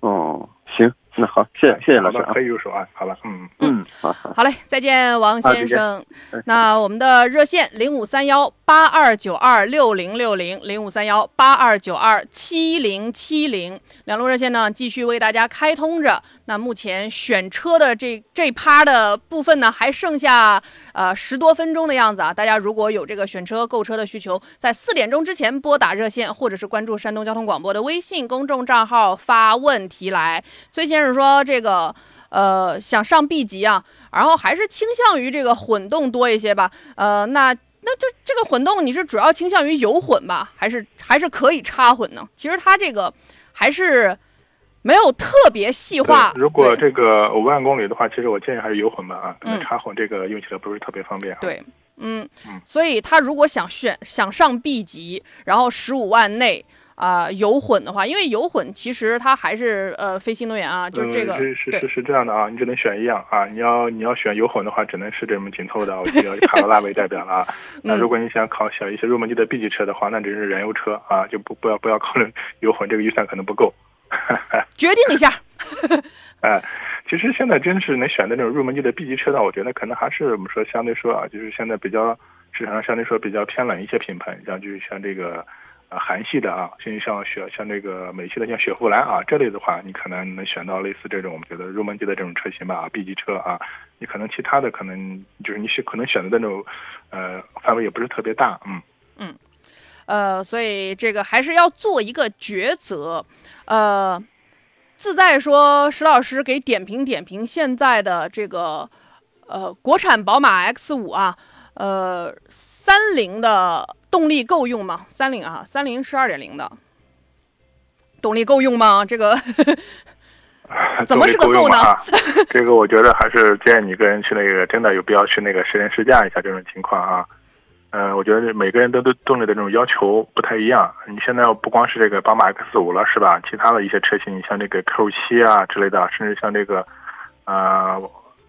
哦，行那好，谢谢谢谢老师啊可。以入手啊。好了，嗯，嗯，好好。好嘞，再见，王好再见先生嗯。那我们的热线零五三幺八二九二六零六零零五三幺八二九二七零七零两路热线呢，继续为大家开通着。那目前选车的这这趴的部分呢，还剩下呃十多分钟的样子啊。大家如果有这个选车购车的需求，在四点钟之前拨打热线，或者是关注山东交通广播的微信公众账号发问题来。崔先生说这个。呃，想上 B 级啊，然后还是倾向于这个混动多一些吧。呃，那那这这个混动你是主要倾向于油混吧，还是还是可以插混呢？其实它这个还是没有特别细化。如果这个五万公里的话，其实我建议还是油混吧啊，可能嗯插混这个用起来不是特别方便啊。对，嗯嗯，所以他如果想选想上 B 级，然后十五万内啊、油混的话，因为油混其实它还是呃非新能源啊，就是这个、嗯、是是是是这样的啊，你只能选一样啊。你要你要选油混的话，只能是这么紧凑的，我就以卡罗拉为代表了啊。那嗯如果你想考选一些入门级的 B 级车的话，那只是燃油车啊，就不不要不要考虑 油混，这个预算可能不够。决定一下。哎，其实现在真是能选的那种入门级的 B 级车呢，我觉得可能还是我们说相对说啊，就是现在比较市场上相对说比较偏冷一些品牌，像就是像这个呃韩系的啊，甚至像雪像这个美系的像雪佛兰啊这类的话，你可能能选到类似这种我们觉得入门级的这种车型吧啊，B 级车啊，你可能其他的可能就是你选可能选择的那种呃范围也不是特别大，嗯。呃，所以这个还是要做一个抉择。呃，自在说石老师给点评点评现在的这个呃国产宝马 X 五啊，呃三菱的动力够用吗？三菱啊，三菱是二点零的，动力够用吗？这个 怎么是个够呢 这个我觉得还是建议你个人去那个真的有必要去那个实人试驾一下这种情况啊。呃，我觉得每个人都对动力的这种要求不太一样。你现在不光是这个宝马 X 五了，是吧？其他的一些车型，你像这个 Q 七啊之类的，甚至像这个呃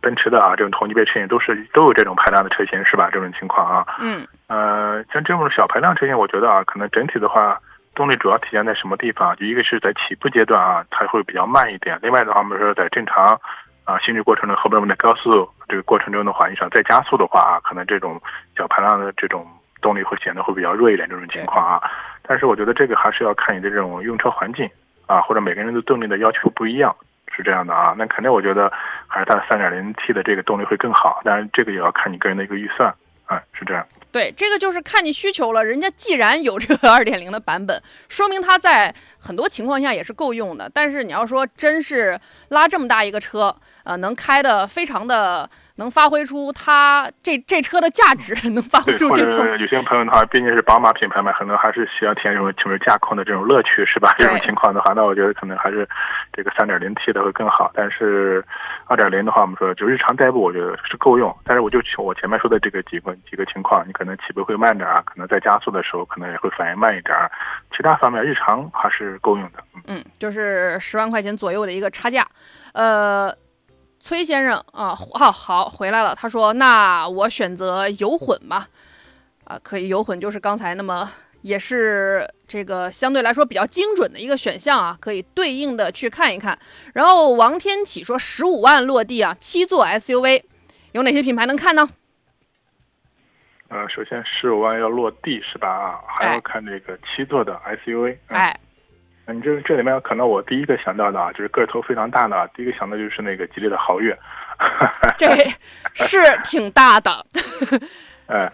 奔驰的啊这种同级别车型，都是都有这种排量的车型，是吧？这种情况啊。嗯呃，像这种小排量车型，我觉得啊，可能整体的话，动力主要体现在什么地方？就一个是在起步阶段啊，它会比较慢一点；另外的话，我们说在正常啊行驶过程中，后边我们的高速这个过程中的话，你想再加速的话啊，可能这种小排量的这种动力会显得会比较弱一点这种情况啊。但是我觉得这个还是要看你的这种用车环境啊，或者每个人的动力的要求不一样。是这样的啊，那肯定我觉得还是它三点零 T 的这个动力会更好，但是这个也要看你个人的一个预算，啊，是这样。对，这个就是看你需求了。人家既然有这个 二点零的版本，说明它在很多情况下也是够用的。但是你要说真是拉这么大一个车，呃，能开的非常的能发挥出它这这车的价值，能发挥出这种者有些朋友的话，毕竟是宝马品牌嘛，可能还是需要体验这种就是驾控的这种乐趣，是吧？这种情况的话，那我觉得可能还是这个三点零 T 的会更好。但是二点零的话，我们说就日常代步，我觉得是够用。但是我就我前面说的这个几个几个情况，你可能起步会慢点儿，可能在加速的时候可能也会反应慢一点儿，其他方面日常还是够用的。嗯。就是十万块钱左右的一个差价。呃，崔先生啊，好好回来了。他说：“那我选择油混吧。”啊，可以油混，就是刚才那么也是这个相对来说比较精准的一个选项啊，可以对应的去看一看。然后王天启说：“十五万落地啊，七座 SUV 有哪些品牌能看呢？”呃，首先十五万要落地是吧？啊，还哎要看这个七座的 SUV。嗯哎，你这这里面可能我第一个想到的啊，就是个头非常大的啊，第一个想到就是那个吉利的豪越。这是挺大的。哎，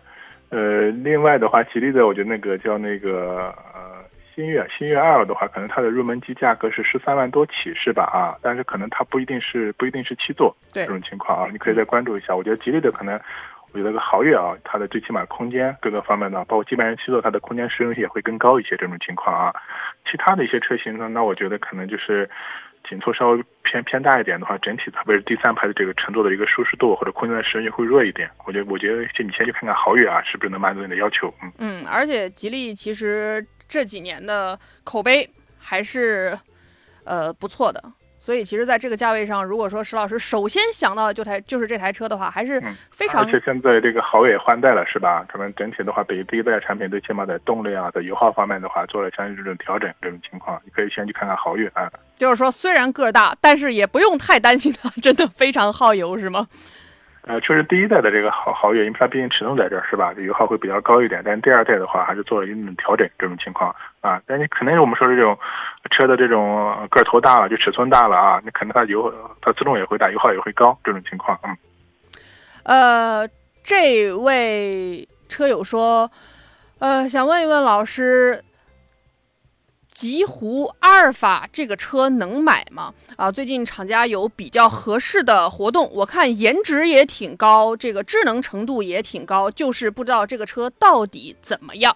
呃，另外的话，吉利的我觉得那个叫那个呃星越，星越 L 的话，可能它的入门级价格是十三万多起是吧？啊，但是可能它不一定是不一定是七座对这种情况啊，你可以再关注一下。我觉得吉利的可能。我觉得个豪越啊，它的最起码空间各个方面呢，包括基本上七座，它的空间实用性也会更高一些。这种情况啊，其他的一些车型呢，那我觉得可能就是紧凑稍微偏偏大一点的话，整体特别是第三排的这个乘坐的一个舒适度或者空间的实用性会弱一点。我觉得，我觉得你先去看看豪越啊，是不是能满足你的要求？嗯，嗯，而且吉利其实这几年的口碑还是呃不错的，所以其实在这个价位上，如果说石老师首先想到的就台就是这台车的话，还是非常。而且现在这个豪越也换代了，是吧？可能整体的话，比第一代产品最起码在动力啊、在油耗方面的话，做了相应这种调整。这种情况，你可以先去看看豪越啊。就是说，虽然个儿大，但是也不用太担心它真的非常耗油，是吗？呃，确实第一代的这个豪豪越，因为它毕竟尺寸在这儿是吧，油耗会比较高一点。但第二代的话，还是做了一定的调整，这种情况啊。但你可能我们说的这种车的这种个头大了，就尺寸大了啊，你可能它油它自动也会大，油耗也会高，这种情况。嗯。呃，这位车友说，呃，想问一问老师。极狐阿尔法这个车能买吗？啊，最近厂家有比较合适的活动，我看颜值也挺高，这个智能程度也挺高，就是不知道这个车到底怎么样。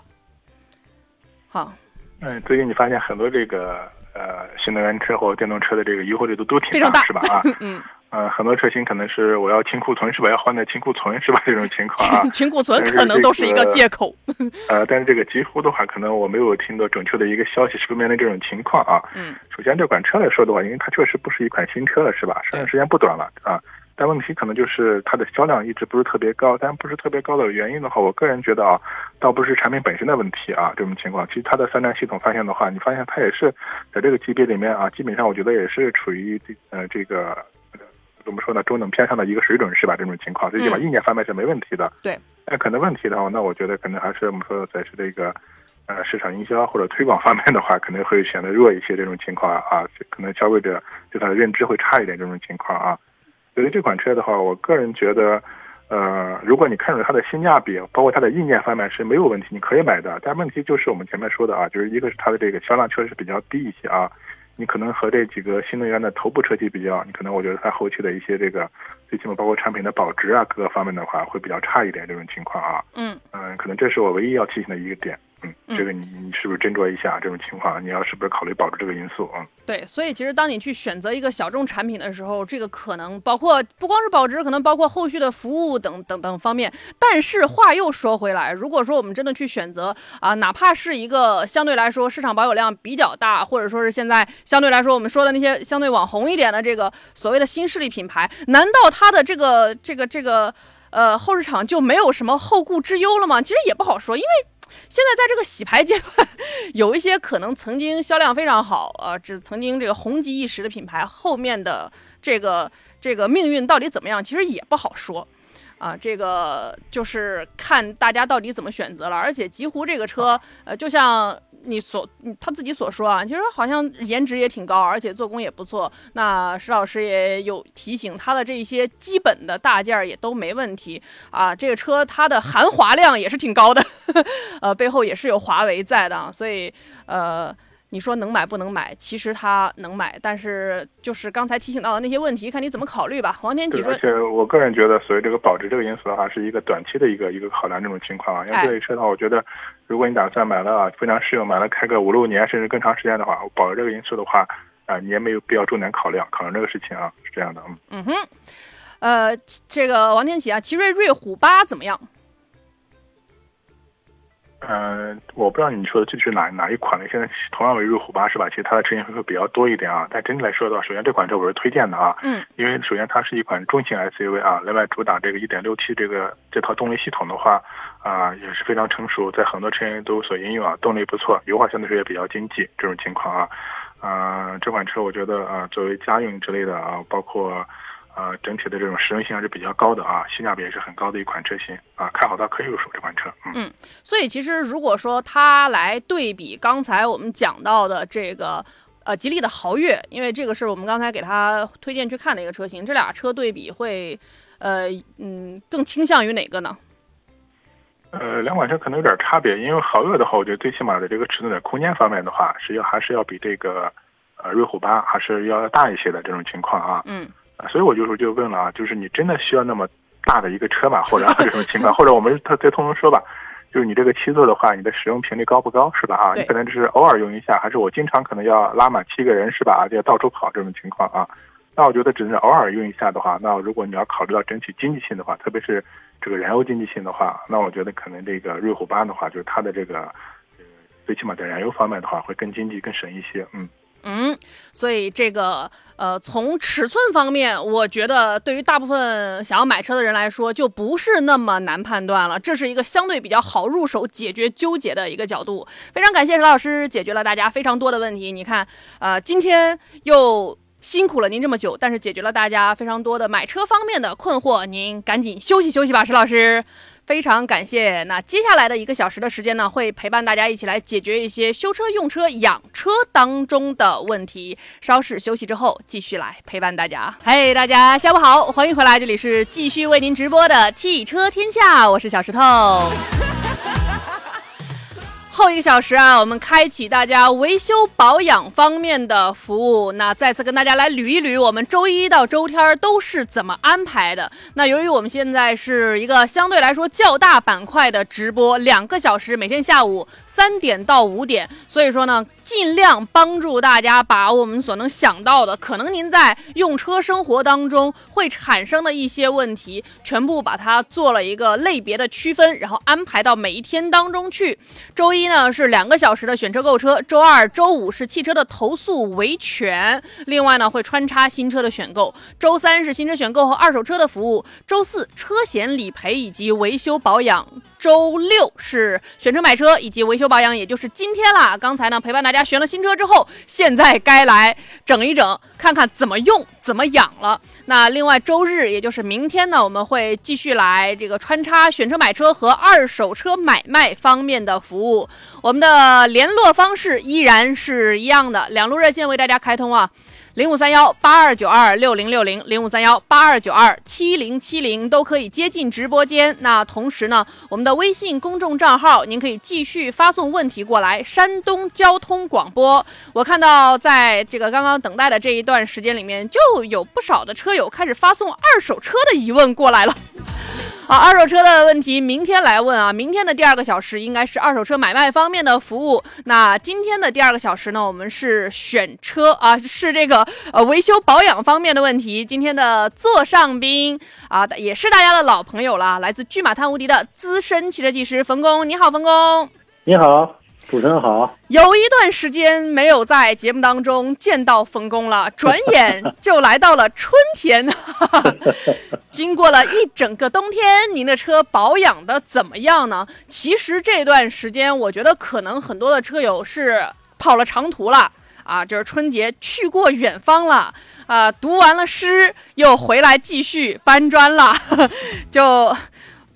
好，嗯，最近你发现很多这个呃新能源车或电动车的这个优惠力度都挺大，是吧？啊，嗯。呃，很多车型可能是我要清库存是吧？要换代清库存是吧？这种情况啊，清库存可能都是一个借口。呃，但是这个几乎的话，可能我没有听到准确的一个消息，是不是面临这种情况啊？嗯。首先这款车来说的话，因为它确实不是一款新车了，是吧？上市时间不短了啊。但问题可能就是它的销量一直不是特别高，但不是特别高的原因的话，我个人觉得啊，倒不是产品本身的问题啊，这种情况。其实它的三站系统发现的话，你发现它也是在这个级别里面啊，基本上我觉得也是处于这呃这个。怎么说呢？中等偏上的一个水准是吧？这种情况，最起码硬件方面是没问题的。对。那可能问题的话，那我觉得可能还是我们说在是这个，呃，市场营销或者推广方面的话，可能会显得弱一些。这种情况啊，可能消费者对它的认知会差一点。这种情况啊，所以这款车的话，我个人觉得，呃，如果你看中它的性价比，包括它的硬件方面是没有问题，你可以买的。但问题就是我们前面说的啊，就是一个是它的这个销量确实是比较低一些啊。你可能和这几个新能源的头部车企比较，你可能我觉得它后期的一些这个，最起码包括产品的保值啊，各个方面的话会比较差一点这种情况啊。嗯嗯，可能这是我唯一要提醒的一个点。嗯，这个你你是不是斟酌一下这种情况？你要是不是考虑保值这个因素啊？对，所以其实当你去选择一个小众产品的时候，这个可能包括不光是保值，可能包括后续的服务等等等方面。但是话又说回来，如果说我们真的去选择啊，哪怕是一个相对来说市场保有量比较大，或者说是现在相对来说我们说的那些相对网红一点的这个所谓的新势力品牌，难道它的这个这个这个呃后市场就没有什么后顾之忧了吗？其实也不好说，因为。现在在这个洗牌阶段，有一些可能曾经销量非常好，呃，只曾经这个红极一时的品牌，后面的这个这个命运到底怎么样，其实也不好说。啊，这个就是看大家到底怎么选择了。而且极狐这个车，呃，就像你所他自己所说啊，其实好像颜值也挺高，而且做工也不错。那石老师也有提醒，他的这些基本的大件儿也都没问题啊。这个车它的含华量也是挺高的，呃，背后也是有华为在的，所以呃。你说能买不能买？其实它能买，但是就是刚才提醒到的那些问题，看你怎么考虑吧。王天几说，而且我个人觉得，所谓这个保值这个因素的话，是一个短期的一个一个考量这种情况啊。因为这类车的话，我觉得如果你打算买了非常适用，买了开个五六年甚至更长时间的话，保留这个因素的话，啊，你也没有必要重点考量考量这个事情啊，是这样的。嗯嗯哼，呃，这个王天启啊，奇瑞瑞虎八怎么样？嗯，我不知道你说的具体是哪哪一款呢？现在同样为瑞虎八是吧？其实它的车型会比较多一点啊。但整体来说的话，首先这款车我是推荐的啊。嗯。因为首先它是一款中型 SUV 啊，另外主打这个 1.6T 这个这套动力系统的话啊也是非常成熟，在很多车型都有所应用啊，动力不错，油耗相对说也比较经济这种情况啊。嗯，这款车我觉得啊，作为家用之类的啊，包括。呃，整体的这种实用性还是比较高的啊，性价比也是很高的一款车型啊，看好它可以入手这款车。嗯，所以其实如果说它来对比刚才我们讲到的这个呃吉利的豪越，因为这个是我们刚才给他推荐去看的一个车型，这俩车对比会呃嗯更倾向于哪个呢？呃，两款车可能有点差别，因为豪越的话，我觉得最起码的这个尺寸的空间方面的话，是要还是要比这个呃瑞虎八还是要大一些的这种情况啊。嗯。所以我就说就问了啊，就是你真的需要那么大的一个车吗？或者这种情况，或者我们再再通通说吧，就是你这个七座的话，你的使用频率高不高，是吧？啊，你可能只是偶尔用一下，还是我经常可能要拉满七个人，是吧？啊，就要到处跑这种情况啊。那我觉得只是偶尔用一下的话，那如果你要考虑到整体经济性的话，特别是这个燃油经济性的话，那我觉得可能这个瑞虎八的话，就是它的这个最起码在燃油方面的话，会更经济、更省一些。嗯。嗯，所以这个呃，从尺寸方面，我觉得对于大部分想要买车的人来说，就不是那么难判断了。这是一个相对比较好入手、解决纠结的一个角度。非常感谢石老师解决了大家非常多的问题。你看，呃，今天又。辛苦了您这么久，但是解决了大家非常多的买车方面的困惑，您赶紧休息休息吧，石老师，非常感谢。那接下来的一个小时的时间呢，会陪伴大家一起来解决一些修车、用车、养车当中的问题。稍事休息之后，继续来陪伴大家。嘿，大家下午好，欢迎回来，这里是继续为您直播的汽车天下，我是小石头。后一个小时啊，我们开启大家维修保养方面的服务。那再次跟大家来捋一捋，我们周一到周天儿都是怎么安排的。那由于我们现在是一个相对来说较大板块的直播，两个小时，每天下午三点到五点，所以说呢。尽量帮助大家把我们所能想到的，可能您在用车生活当中会产生的一些问题，全部把它做了一个类别的区分，然后安排到每一天当中去。周一呢是两个小时的选车购车，周二、周五是汽车的投诉维权，另外呢会穿插新车的选购，周三是新车选购和二手车的服务，周四车险理赔以及维修保养。周六是选车买车以及维修保养，也就是今天了。刚才呢陪伴大家选了新车之后，现在该来整一整，看看怎么用、怎么养了。那另外周日，也就是明天呢，我们会继续来这个穿插选车买车和二手车买卖方面的服务。我们的联络方式依然是一样的，两路热线为大家开通啊。零五三幺八二九二六零六零，零五三幺八二九二七零七零都可以接进直播间。那同时呢，我们的微信公众账号，您可以继续发送问题过来。山东交通广播，我看到在这个刚刚等待的这一段时间里面，就有不少的车友开始发送二手车的疑问过来了。好，二手车的问题明天来问啊。明天的第二个小时应该是二手车买卖方面的服务。那今天的第二个小时呢，我们是选车啊，是这个呃维修保养方面的问题。今天的座上宾啊，也是大家的老朋友了，来自巨马探无敌的资深汽车技师冯工。你好，冯工。你好。主持人好，有一段时间没有在节目当中见到冯工了，转眼就来到了春天。经过了一整个冬天，您的车保养的怎么样呢？其实这段时间，我觉得可能很多的车友是跑了长途了啊，就是春节去过远方了啊，读完了诗又回来继续搬砖了，就。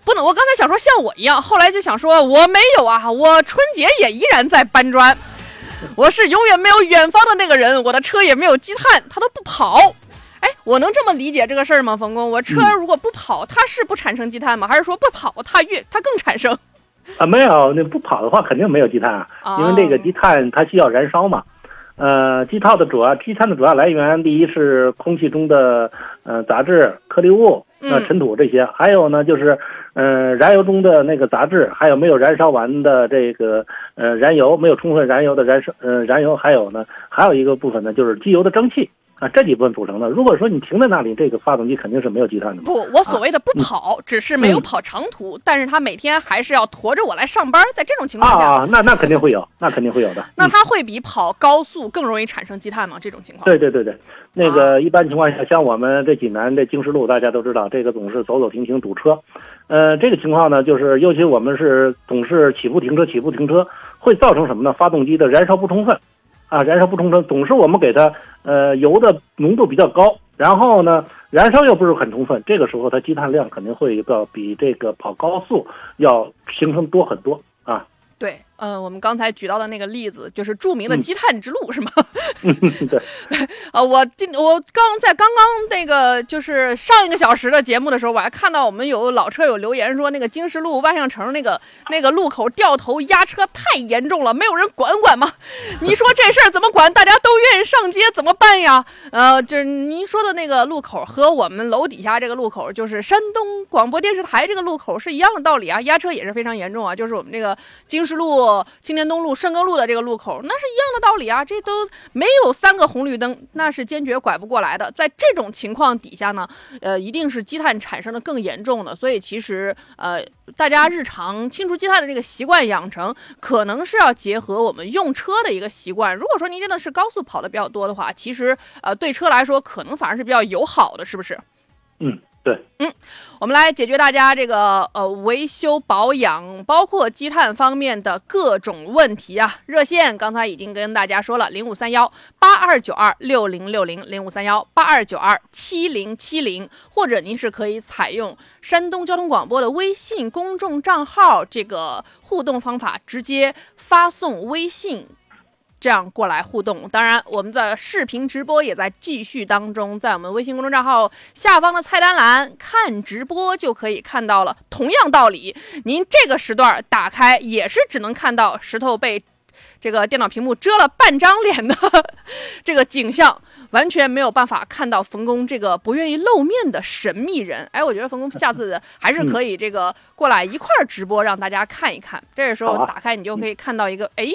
不能，我刚才想说像我一样，后来就想说我没有啊，我春节也依然在搬砖，我是永远没有远方的那个人，我的车也没有积碳，它都不跑。哎，我能这么理解这个事儿吗，冯工？我车如果不跑，它是不产生积碳吗？还是说不跑它越它更产生？啊，没有，那不跑的话肯定没有积碳啊，因为那个积碳它需要燃烧嘛。呃，积碳的主要积碳的主要来源，第一是空气中的呃杂质、颗粒物、呃尘土这些，还有呢就是。呃，燃油中的那个杂质，还有没有燃烧完的这个呃燃油，没有充分燃油的燃烧呃燃油，还有呢，还有一个部分呢，就是机油的蒸汽。啊，这几部分组成的。如果说你停在那里，这个发动机肯定是没有积碳的。不，我所谓的不跑，只是没有跑长途，但是他每天还是要驮着我来上班。在这种情况下，啊，那那肯定会有，那肯定会有的。那它会比跑高速更容易产生积碳吗？这种情况？对对对对，那个一般情况下，像我们这济南这经十路，大家都知道，这个总是走走停停堵车。呃，这个情况呢，就是尤其我们是总是起步停车，起步停车，会造成什么呢？发动机的燃烧不充分。啊，燃烧不充分，总是我们给它，呃，油的浓度比较高，然后呢，燃烧又不是很充分，这个时候它积碳量肯定会要比这个跑高速要形成多很多啊。对。嗯，我们刚才举到的那个例子就是著名的积碳之路，是吗？对，呃，我今我刚在刚刚那个就是上一个小时的节目的时候，我还看到我们有老车友留言说，那个京石路万象城那个那个路口掉头压车太严重了，没有人管管吗？你说这事儿怎么管？大家都愿意上街，怎么办呀？呃，就是您说的那个路口和我们楼底下这个路口，就是山东广播电视台这个路口是一样的道理啊，压车也是非常严重啊，就是我们这个京石路。过青年东路、深耕路的这个路口，那是一样的道理啊。这都没有三个红绿灯，那是坚决拐不过来的。在这种情况底下呢，呃，一定是积碳产生的更严重的。所以其实呃，大家日常清除积碳的这个习惯养成，可能是要结合我们用车的一个习惯。如果说您真的是高速跑的比较多的话，其实呃，对车来说可能反而是比较友好的，是不是？嗯。对，嗯，我们来解决大家这个呃维修保养，包括积碳方面的各种问题啊。热线刚才已经跟大家说了，零五三幺八二九二六零六零，零五三幺八二九二七零七零，或者您是可以采用山东交通广播的微信公众账号这个互动方法，直接发送微信。这样过来互动，当然我们的视频直播也在继续当中，在我们微信公众账号下方的菜单栏看直播就可以看到了。同样道理，您这个时段打开也是只能看到石头被这个电脑屏幕遮了半张脸的这个景象，完全没有办法看到冯工这个不愿意露面的神秘人。哎，我觉得冯工下次还是可以这个过来一块儿直播，让大家看一看。这个时候打开，你就可以看到一个哎。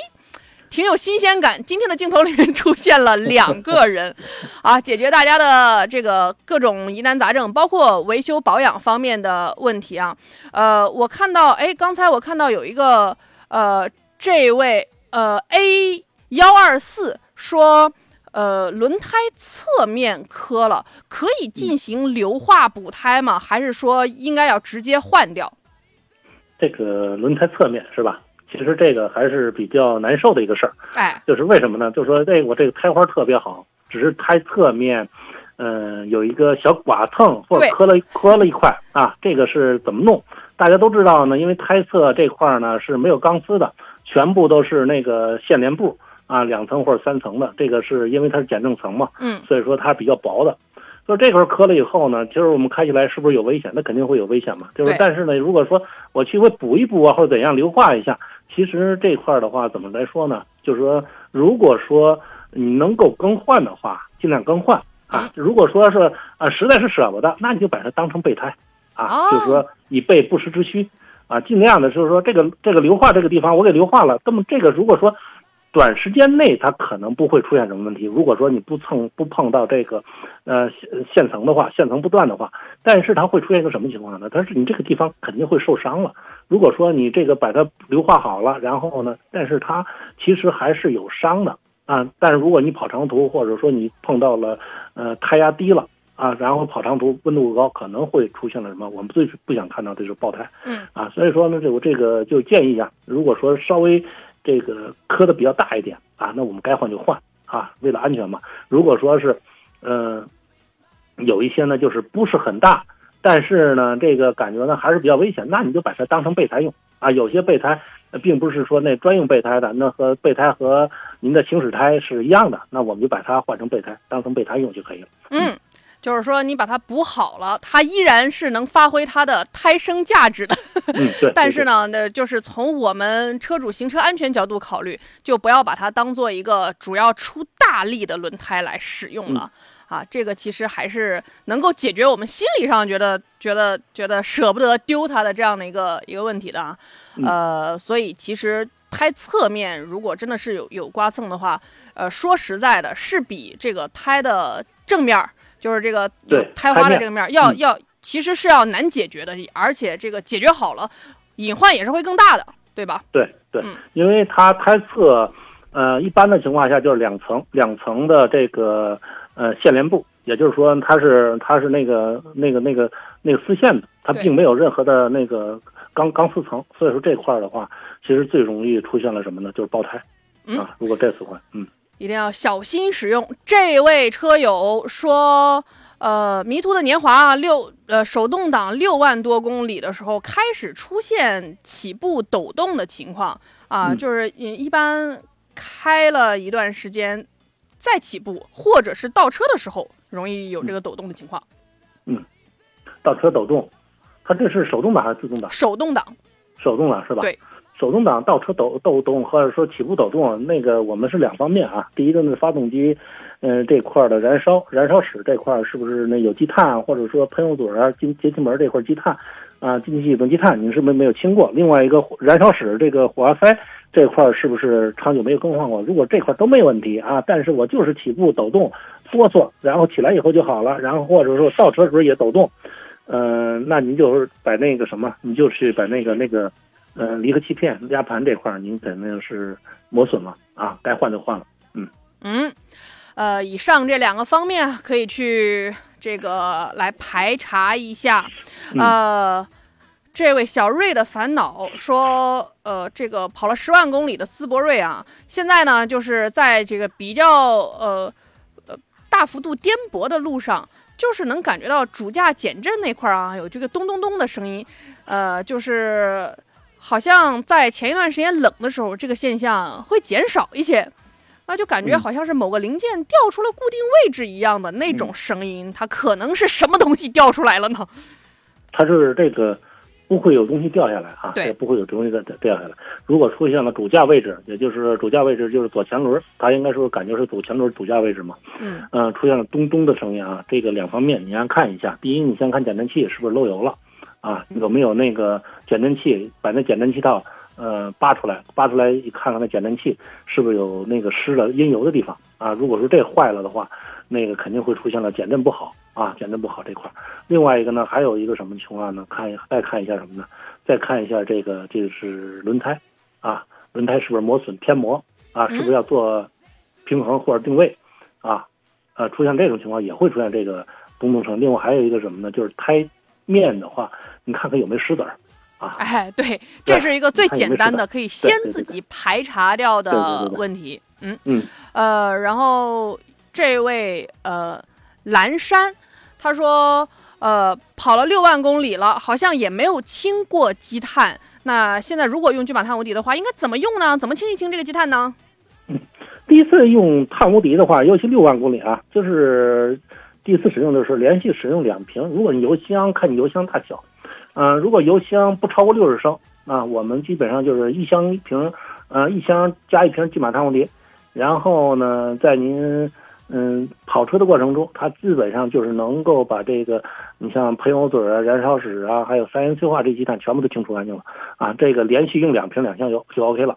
挺有新鲜感。今天的镜头里面出现了两个人，啊，解决大家的这个各种疑难杂症，包括维修保养方面的问题啊。呃，我看到，哎，刚才我看到有一个，呃，这位呃 A 幺二四说，呃，轮胎侧面磕了，可以进行硫化补胎吗？还是说应该要直接换掉？这个轮胎侧面是吧？其实这个还是比较难受的一个事儿，哎，就是为什么呢？就是说，这我这个胎花特别好，只是胎侧面，嗯，有一个小剐蹭或者磕了磕了一块啊。这个是怎么弄？大家都知道呢，因为胎侧这块呢是没有钢丝的，全部都是那个线连布啊，两层或者三层的。这个是因为它是减震层嘛，嗯，所以说它比较薄的。就这块磕了以后呢，其实我们开起来是不是有危险？那肯定会有危险嘛。就是但是呢，如果说我去会补一补啊，或者怎样硫化一下。其实这块的话，怎么来说呢？就是说，如果说你能够更换的话，尽量更换啊。如果说是啊，实在是舍不得，那你就把它当成备胎啊，就是说以备不时之需啊。尽量的就是说，这个这个硫化这个地方我给硫化了，那么这个如果说。短时间内它可能不会出现什么问题。如果说你不蹭不碰到这个，呃线线层的话，线层不断的话，但是它会出现一个什么情况呢？它是你这个地方肯定会受伤了。如果说你这个把它硫化好了，然后呢，但是它其实还是有伤的啊。但是如果你跑长途，或者说你碰到了呃胎压低了啊，然后跑长途温度高，可能会出现了什么？我们最不想看到的就是爆胎。嗯啊，所以说呢，这我这个就建议啊，如果说稍微。这个磕的比较大一点啊，那我们该换就换啊，为了安全嘛。如果说是，嗯，有一些呢，就是不是很大，但是呢，这个感觉呢还是比较危险，那你就把它当成备胎用啊。有些备胎并不是说那专用备胎的，那和备胎和您的行驶胎是一样的，那我们就把它换成备胎，当成备胎用就可以了。嗯。就是说，你把它补好了，它依然是能发挥它的胎生价值 的。但是呢，那就是从我们车主行车安全角度考虑，就不要把它当做一个主要出大力的轮胎来使用了啊。这个其实还是能够解决我们心理上觉得觉得觉得舍不得丢它的这样的一个一个问题的啊。呃，所以其实胎侧面如果真的是有有刮蹭的话，呃，说实在的，是比这个胎的正面。就是这个胎花的这个面要要，其实是要难解决的，而且这个解决好了，隐患也是会更大的，对吧？对对，因为它胎侧，呃，一般的情况下就是两层两层的这个呃线连布，也就是说它是它是那个那个那个那个丝线的，它并没有任何的那个钢钢丝层，所以说这块的话，其实最容易出现了什么呢？就是爆胎啊！如果这次换，嗯。一定要小心使用。这位车友说，呃，迷途的年华啊六呃手动挡六万多公里的时候开始出现起步抖动的情况啊，就是一般开了一段时间再起步，或者是倒车的时候容易有这个抖动的情况。嗯，倒车抖动，它这是手动挡还是自动挡？手动挡，手动挡是吧？对。手动挡倒车抖抖动，或者说起步抖动，那个我们是两方面啊。第一个呢，发动机，嗯，这块的燃烧燃烧室这块是不是那有积碳，或者说喷油嘴啊、进节气门这块积碳啊，进气系统积碳，你是不是没有清过？另外一个燃烧室这个火花塞这块是不是长久没有更换过？如果这块都没问题啊，但是我就是起步抖动哆嗦，然后起来以后就好了，然后或者说倒车时候也抖动，嗯，那您就是把那个什么，你就去把那个那个。嗯，离合器片、压盘这块儿，您肯定是磨损了啊，该换就换了。嗯嗯，呃，以上这两个方面可以去这个来排查一下。呃，这位小瑞的烦恼说，呃，这个跑了十万公里的思铂睿啊，现在呢就是在这个比较呃呃大幅度颠簸的路上，就是能感觉到主驾减震那块儿啊有这个咚咚咚的声音，呃，就是。好像在前一段时间冷的时候，这个现象会减少一些，那就感觉好像是某个零件掉出了固定位置一样的那种声音。它可能是什么东西掉出来了呢？它是这个不会有东西掉下来啊，对，不会有东西掉掉下来。如果出现了主驾位置，也就是主驾位置就是左前轮，它应该说感觉是左前轮主驾位置嘛。嗯嗯，出现了咚咚的声音啊，这个两方面你先看一下。第一，你先看减震器是不是漏油了。啊，有没有那个减震器？把那减震器套，呃，拔出来，拔出来一看看那减震器是不是有那个湿了、阴油的地方啊？如果说这坏了的话，那个肯定会出现了减震不好啊，减震不好这块。另外一个呢，还有一个什么情况呢？看再看一下什么呢？再看一下这个，这个是轮胎啊，轮胎是不是磨损偏磨啊？是不是要做平衡或者定位啊？呃，出现这种情况也会出现这个咚咚声。另外还有一个什么呢？就是胎面的话。你看看有没有石子儿，啊？哎，对，这是一个最简单的，可以先自己排查掉的问题。嗯嗯，呃，然后这位呃蓝山，他说，呃，跑了六万公里了，好像也没有清过积碳。那现在如果用聚马碳无敌的话，应该怎么用呢？怎么清一清这个积碳呢？嗯，第一次用碳无敌的话，尤其六万公里啊，就是第一次使用的时候，连续使用两瓶。如果你油箱看你油箱大小。嗯，如果油箱不超过六十升，啊，我们基本上就是一箱一瓶，呃，一箱加一瓶聚马碳无敌，然后呢，在您嗯跑车的过程中，它基本上就是能够把这个，你像喷油嘴啊、燃烧室啊，还有三元催化这积碳全部都清除干净了，啊，这个连续用两瓶两箱油就 OK 了，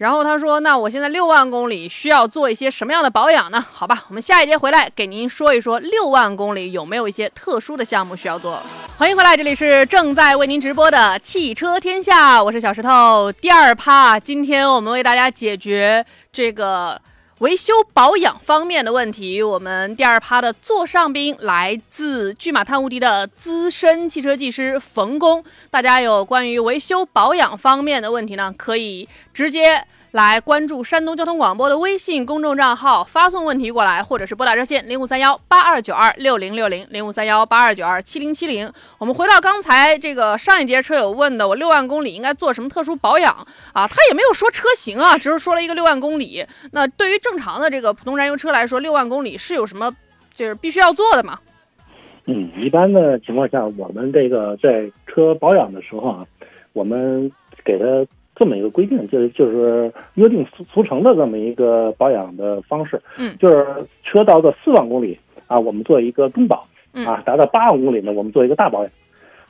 然后他说：“那我现在六万公里需要做一些什么样的保养呢？好吧，我们下一节回来给您说一说六万公里有没有一些特殊的项目需要做。欢迎回来，这里是正在为您直播的汽车天下，我是小石头。第二趴，今天我们为大家解决这个维修保养方面的问题。我们第二趴的座上宾来自巨马探无敌的资深汽车技师冯工。大家有关于维修保养方面的问题呢，可以直接。”来关注山东交通广播的微信公众账号，发送问题过来，或者是拨打热线零五三幺八二九二六零六零零五三幺八二九二七零七零。我们回到刚才这个上一节车友问的，我六万公里应该做什么特殊保养啊？他也没有说车型啊，只是说了一个六万公里。那对于正常的这个普通燃油车来说，六万公里是有什么就是必须要做的吗？嗯，一般的情况下，我们这个在车保养的时候啊，我们给他。这么一个规定，就是就是约定俗俗成的这么一个保养的方式，嗯，就是车到的四万公里啊，我们做一个中保，啊，达到八万公里呢，我们做一个大保养，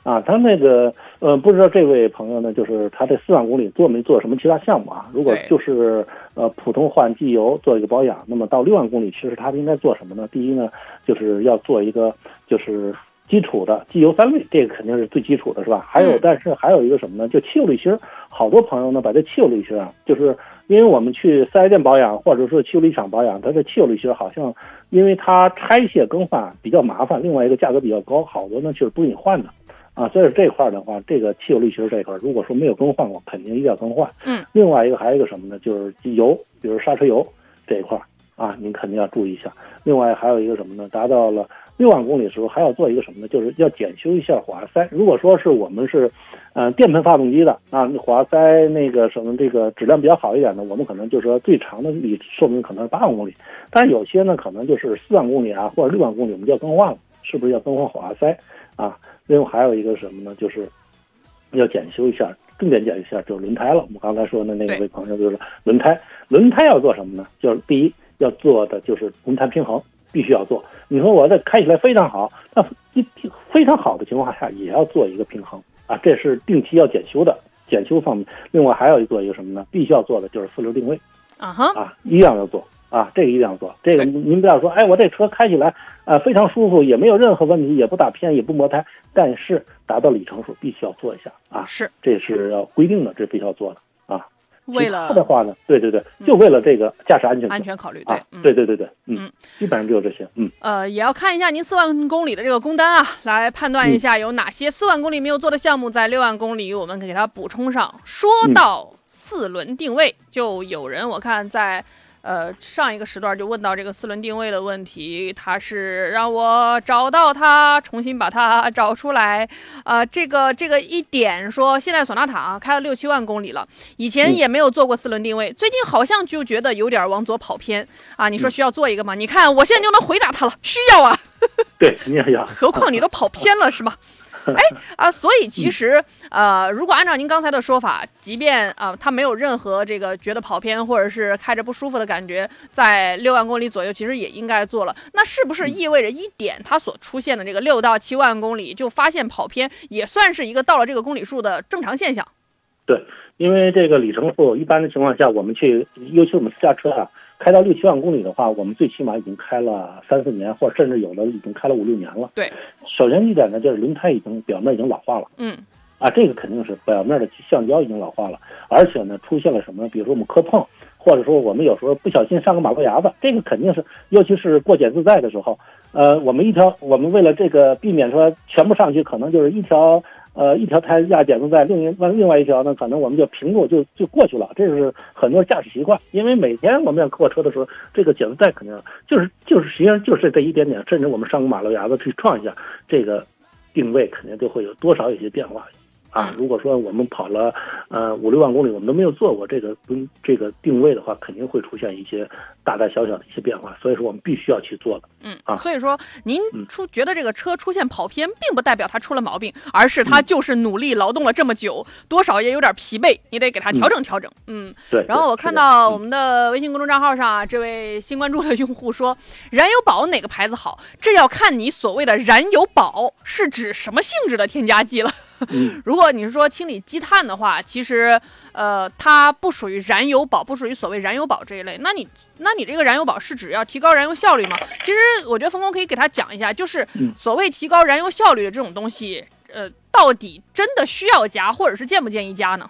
啊，他那个呃，不知道这位朋友呢，就是他这四万公里做没做什么其他项目啊？如果就是呃普通换机油做一个保养，那么到六万公里，其实他应该做什么呢？第一呢，就是要做一个就是。基础的机油三滤，这个肯定是最基础的，是吧？还有，但是还有一个什么呢？就汽油滤芯儿。好多朋友呢，把这汽油滤芯啊，就是因为我们去四 S 店保养，或者说汽油滤厂保养，它的汽油滤芯儿好像因为它拆卸更换比较麻烦，另外一个价格比较高，好多呢就是不给你换的啊。所以这块儿的话，这个汽油滤芯这块儿，如果说没有更换过，肯定一定要更换。嗯。另外一个还有一个什么呢？就是机油，比如刹车油这一块儿啊，您肯定要注意一下。另外还有一个什么呢？达到了。六万公里的时候还要做一个什么呢？就是要检修一下火花塞。如果说是我们是，呃，电喷发动机的啊，火花塞那个什么这个质量比较好一点的，我们可能就是说最长的里寿命可能是八万公里。但是有些呢，可能就是四万公里啊，或者六万公里，我们就要更换了，是不是要更换火花塞啊？另外还有一个什么呢？就是要检修一下重点讲一下就是轮胎了。我们刚才说的那个位朋友就是轮胎，轮胎要做什么呢？就是第一要做的就是轮胎平衡，必须要做。你说我这开起来非常好，那一非常好的情况下也要做一个平衡啊，这是定期要检修的，检修方面。另外还要做一个什么呢？必须要做的就是四轮定位啊哈啊，一样要做。啊，这个一定要做。这个您不要说，哎，我这车开起来，啊，非常舒服，也没有任何问题，也不打偏，也不磨胎。但是达到里程数必须要做一下啊，是，这是要规定的，这必须要做的啊。为了的话呢，对对对，就为了这个驾驶安全安全考虑，对，对对对对，嗯，基本上就这些，嗯。呃，也要看一下您四万公里的这个工单啊，来判断一下有哪些四万公里没有做的项目，在六万公里我们给它补充上。说到四轮定位，就有人我看在。呃，上一个时段就问到这个四轮定位的问题，他是让我找到它，重新把它找出来。呃，这个这个一点说，现在索纳塔啊开了六七万公里了，以前也没有做过四轮定位，最近好像就觉得有点往左跑偏啊。你说需要做一个吗？你看我现在就能回答他了，需要啊。对，你也要。何况你都跑偏了是吗？哎啊，所以其实呃，如果按照您刚才的说法，即便啊，他没有任何这个觉得跑偏或者是开着不舒服的感觉，在六万公里左右，其实也应该做了。那是不是意味着一点它所出现的这个六到七万公里就发现跑偏，也算是一个到了这个公里数的正常现象？对，因为这个里程数一般的情况下，我们去，尤其我们私家车啊。开到六七万公里的话，我们最起码已经开了三四年，或者甚至有的已经开了五六年了。对，首先一点呢，就是轮胎已经表面已经老化了。嗯，啊，这个肯定是表面的橡胶已经老化了，而且呢，出现了什么？比如说我们磕碰，或者说我们有时候不小心上个马路牙子，这个肯定是，尤其是过减自带的时候，呃，我们一条，我们为了这个避免说全部上去，可能就是一条。呃，一条胎压减速带，另一另外一条呢，可能我们就平路就就过去了。这是很多驾驶习惯，因为每天我们要过车的时候，这个减速带肯定就是就是实际上就是这一点点，甚至我们上个马路牙子去撞一下，这个定位肯定就会有多少有些变化。啊，如果说我们跑了呃五六万公里，我们都没有做过这个跟这个定位的话，肯定会出现一些大大小小的一些变化，所以说我们必须要去做的。嗯啊，所以说您出觉得这个车出现跑偏，并不代表它出了毛病，而是它就是努力劳动了这么久，多少也有点疲惫，你得给它调整调整。嗯，对。然后我看到我们的微信公众账号上啊，这位新关注的用户说，燃油宝哪个牌子好？这要看你所谓的燃油宝是指什么性质的添加剂了。如果你是说清理积碳的话，其实，呃，它不属于燃油宝，不属于所谓燃油宝这一类。那你，那你这个燃油宝是指要提高燃油效率吗？其实，我觉得峰峰可以给他讲一下，就是所谓提高燃油效率的这种东西，呃，到底真的需要加，或者是建不建议加呢？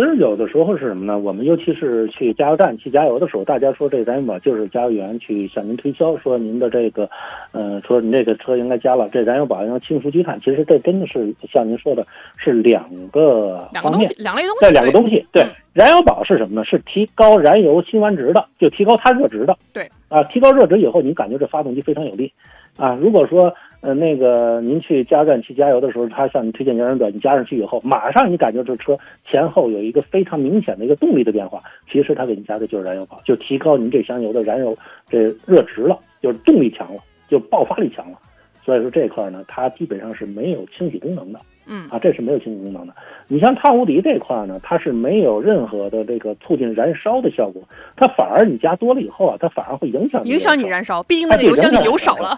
其实有的时候是什么呢？我们尤其是去加油站去加油的时候，大家说这燃油宝就是加油员去向您推销，说您的这个，呃，说您这个车应该加了这燃油宝要清除积碳。其实这真的是像您说的，是两个方面，两类东西。这两个东西，对，燃油宝是什么呢？是提高燃油辛烷值的，就提高它热值的。对，啊，提高热值以后，你感觉这发动机非常有力。啊，如果说呃那个您去加油站去加油的时候，他向你推荐燃油表，你加上去以后，马上你感觉这车前后有一个非常明显的一个动力的变化。其实他给你加的就是燃油宝，就提高您这箱油的燃油这热值了，就是动力强了，就爆发力强了。所以说这块呢，它基本上是没有清洗功能的。嗯啊，这是没有清洗功能的。你像碳无敌这块呢，它是没有任何的这个促进燃烧的效果，它反而你加多了以后啊，它反而会影响影响你燃烧，毕竟那个油箱里油少了。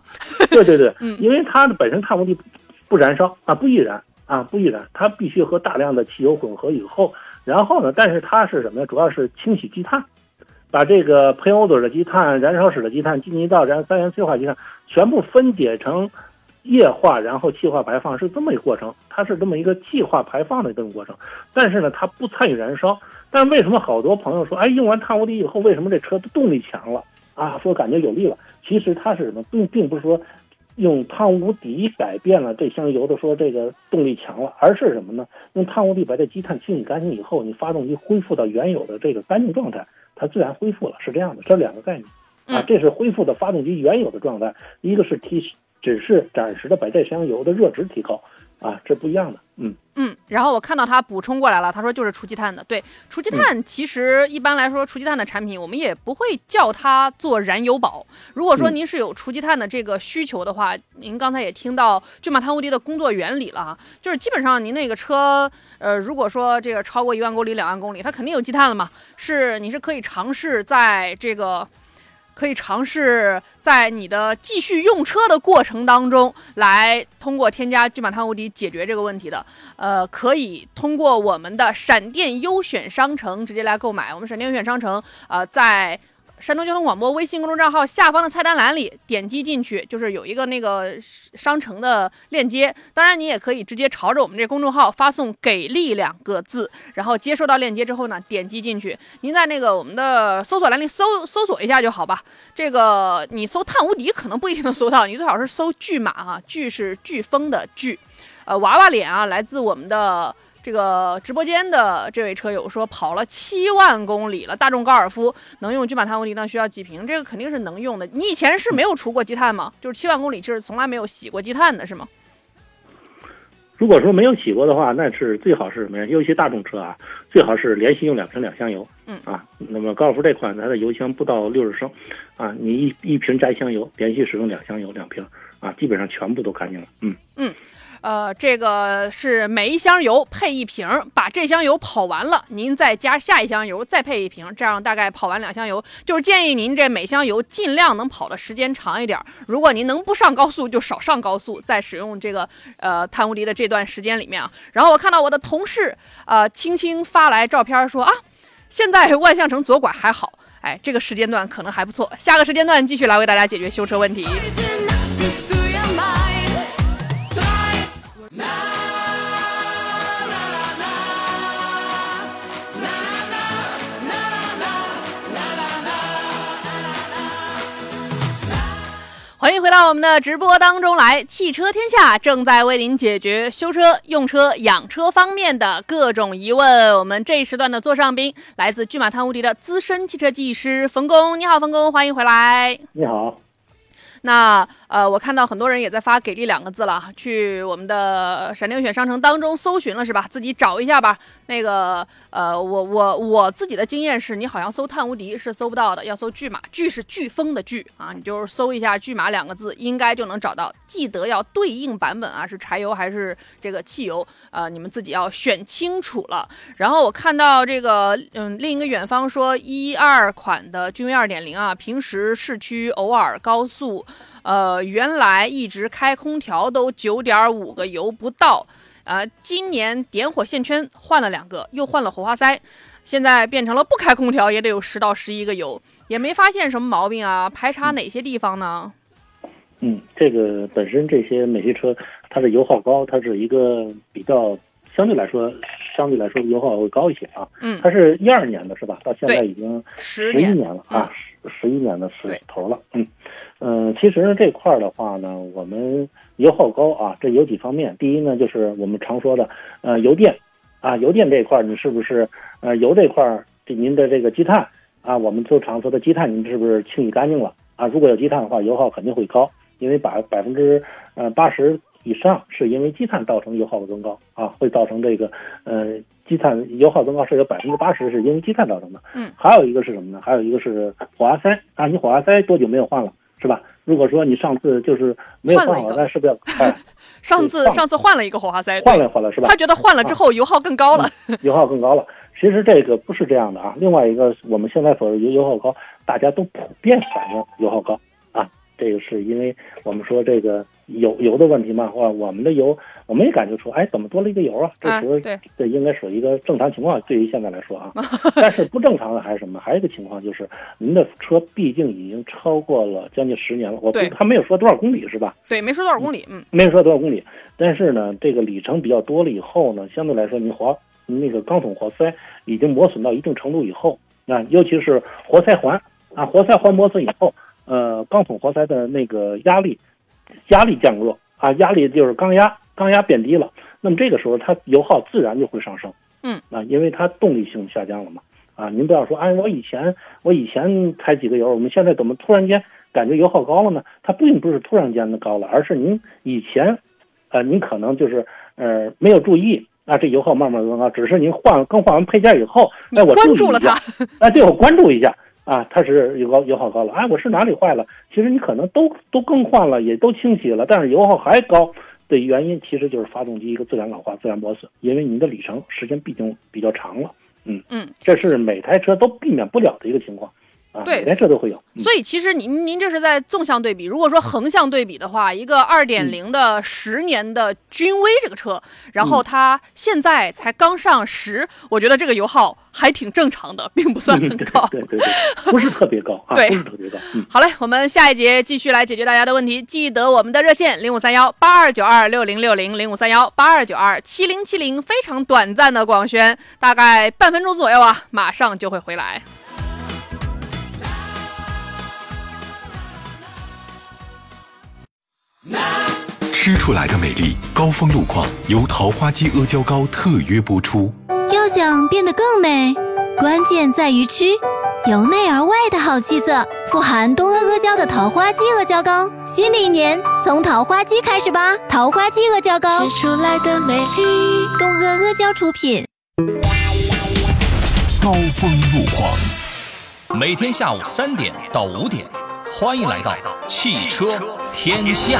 对 对对，嗯，因为它的本身碳无敌不燃烧啊，不易燃啊，不易燃，它必须和大量的汽油混合以后，然后呢，但是它是什么呀？主要是清洗积碳，把这个喷油嘴的积碳、燃烧室的积碳、进气道燃三元催化积碳全部分解成。液化，然后气化排放是这么一个过程，它是这么一个气化排放的这种过程。但是呢，它不参与燃烧。但为什么好多朋友说，哎，用完碳无敌以后，为什么这车的动力强了啊？说感觉有力了。其实它是什么，并并不是说用碳无敌改变了这箱油的说这个动力强了，而是什么呢？用碳无敌把这积碳清理干净以后，你发动机恢复到原有的这个干净状态，它自然恢复了。是这样的，这两个概念啊，这是恢复的发动机原有的状态，一个是提。只是暂时的把这箱油的热值提高，啊，这不一样的，嗯。嗯，然后我看到他补充过来了，他说就是除积碳的。对，除积碳其实一般来说，除积碳的产品我们也不会叫它做燃油宝。如果说您是有除积碳的这个需求的话，您刚才也听到骏马碳无敌的工作原理了，就是基本上您那个车，呃，如果说这个超过一万公里、两万公里，它肯定有积碳了嘛，是你是可以尝试在这个。可以尝试在你的继续用车的过程当中，来通过添加聚马碳无敌解决这个问题的。呃，可以通过我们的闪电优选商城直接来购买。我们闪电优选商城，呃，在。山东交通广播微信公众账号下方的菜单栏里点击进去，就是有一个那个商城的链接。当然，你也可以直接朝着我们这公众号发送“给力”两个字，然后接收到链接之后呢，点击进去。您在那个我们的搜索栏里搜搜索一下就好吧。这个你搜“碳无敌”可能不一定能搜到，你最好是搜“巨马”哈，“巨”是飓风的“巨”，呃，娃娃脸啊，来自我们的。这个直播间的这位车友说跑了七万公里了，大众高尔夫能用聚马碳无敌呢？需要几瓶？这个肯定是能用的。你以前是没有除过积碳吗？就是七万公里就是从来没有洗过积碳的是吗？如果说没有洗过的话，那是最好是什么呀？尤其大众车啊，最好是连续用两瓶两箱油。嗯啊，那么高尔夫这款它的油箱不到六十升，啊，你一一瓶加一箱油，连续使用两箱油两瓶啊，基本上全部都干净了。嗯嗯。呃，这个是每一箱油配一瓶，把这箱油跑完了，您再加下一箱油，再配一瓶，这样大概跑完两箱油。就是建议您这每箱油尽量能跑的时间长一点。如果您能不上高速，就少上高速，在使用这个呃碳无敌的这段时间里面啊。然后我看到我的同事呃青青发来照片说啊，现在万象城左拐还好，哎，这个时间段可能还不错。下个时间段继续来为大家解决修车问题。欢迎回到我们的直播当中来，汽车天下正在为您解决修车、用车、养车方面的各种疑问。我们这一时段的座上宾来自骏马汤无敌的资深汽车技师冯工，你好，冯工，欢迎回来。你好。那呃，我看到很多人也在发“给力”两个字了，去我们的闪电选商城当中搜寻了是吧？自己找一下吧。那个呃，我我我自己的经验是，你好像搜“碳无敌”是搜不到的，要搜“巨马”，“巨”是飓风的“巨”啊，你就是搜一下“巨马”两个字，应该就能找到。记得要对应版本啊，是柴油还是这个汽油？呃，你们自己要选清楚了。然后我看到这个，嗯，另一个远方说一二款的君威二点零啊，平时市区偶尔高速。呃，原来一直开空调都九点五个油不到，呃，今年点火线圈换了两个，又换了火花塞，现在变成了不开空调也得有十到十一个油，也没发现什么毛病啊？排查哪些地方呢？嗯，这个本身这些美系车它的油耗高，它是一个比较相对来说相对来说油耗会高一些啊。嗯，它是一二年的是吧？到现在已经十一年了啊，十一年的时头了。嗯。嗯，其实这块儿的话呢，我们油耗高啊，这有几方面。第一呢，就是我们常说的，呃，油电，啊，油电这一块儿，你是不是，呃，油这块儿，您的这个积碳啊，我们都常说的积碳，您是不是清理干净了啊？如果有积碳的话，油耗肯定会高，因为百百分之呃八十以上是因为积碳造成油耗的增高啊，会造成这个呃积碳油耗增高是有百分之八十是因为积碳造成的。嗯，还有一个是什么呢？还有一个是火花塞啊，你火花塞多久没有换了？是吧？如果说你上次就是没有换火花塞，是不是要？哎，上次上次换了一个火花塞，换了换了是吧？他觉得换了之后油耗更高了，油耗更高了。其实这个不是这样的啊。另外一个，我们现在所谓油油耗高，大家都普遍反映油耗高啊。这个是因为我们说这个油油的问题嘛，或我们的油。我们也感觉出，哎，怎么多了一个油啊？这时候这应该属于一个正常情况。对于现在来说啊，但是不正常的还是什么？还有一个情况就是，您的车毕竟已经超过了将近十年了。我他没有说多少公里是吧？对，没说多少公里，嗯，没有说多少公里。但是呢，这个里程比较多了以后呢，相对来说，你活那个钢筒活塞已经磨损到一定程度以后，啊，尤其是活塞环啊，活塞环磨损以后，呃，钢筒活塞的那个压力压力降弱啊，压力就是缸压。缸压变低了，那么这个时候它油耗自然就会上升，嗯。啊，因为它动力性下降了嘛，啊，您不要说，哎，我以前我以前开几个油，我们现在怎么突然间感觉油耗高了呢？它并不是突然间的高了，而是您以前，呃，您可能就是呃没有注意，啊，这油耗慢慢增高，只是您换更换完配件以后，哎，我关注了它，哎，对我关注一下啊，它是油高油耗高了，哎，我是哪里坏了？其实你可能都都更换了，也都清洗了，但是油耗还高的原因其实就是发动机一个自然老化、自然磨损，因为你的里程时间毕竟比较长了，嗯嗯，这是每台车都避免不了的一个情况。啊，对，连这都会有。所以其实您您这是在纵向对比，如果说横向对比的话，一个二点零的十年的君威这个车，然后它现在才刚上十，我觉得这个油耗还挺正常的，并不算很高。对对对，不是特别高啊，对，不是特别高。好嘞，我们下一节继续来解决大家的问题，记得我们的热线零五三幺八二九二六零六零零五三幺八二九二七零七零，非常短暂的广宣，大概半分钟左右啊，马上就会回来。吃出来的美丽，高峰路况由桃花姬阿胶糕特约播出。要想变得更美，关键在于吃，由内而外的好气色，富含东阿阿胶的桃花姬阿胶糕。新的一年，从桃花姬开始吧！桃花姬阿胶糕，吃出来的美丽，东阿阿胶出品。高峰路况，每天下午三点到五点，欢迎来到汽车天下。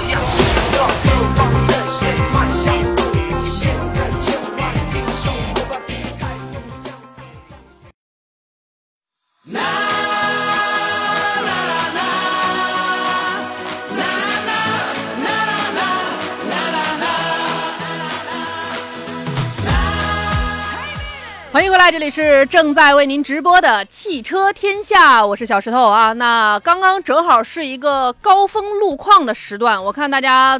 这里是正在为您直播的汽车天下，我是小石头啊。那刚刚正好是一个高峰路况的时段，我看大家。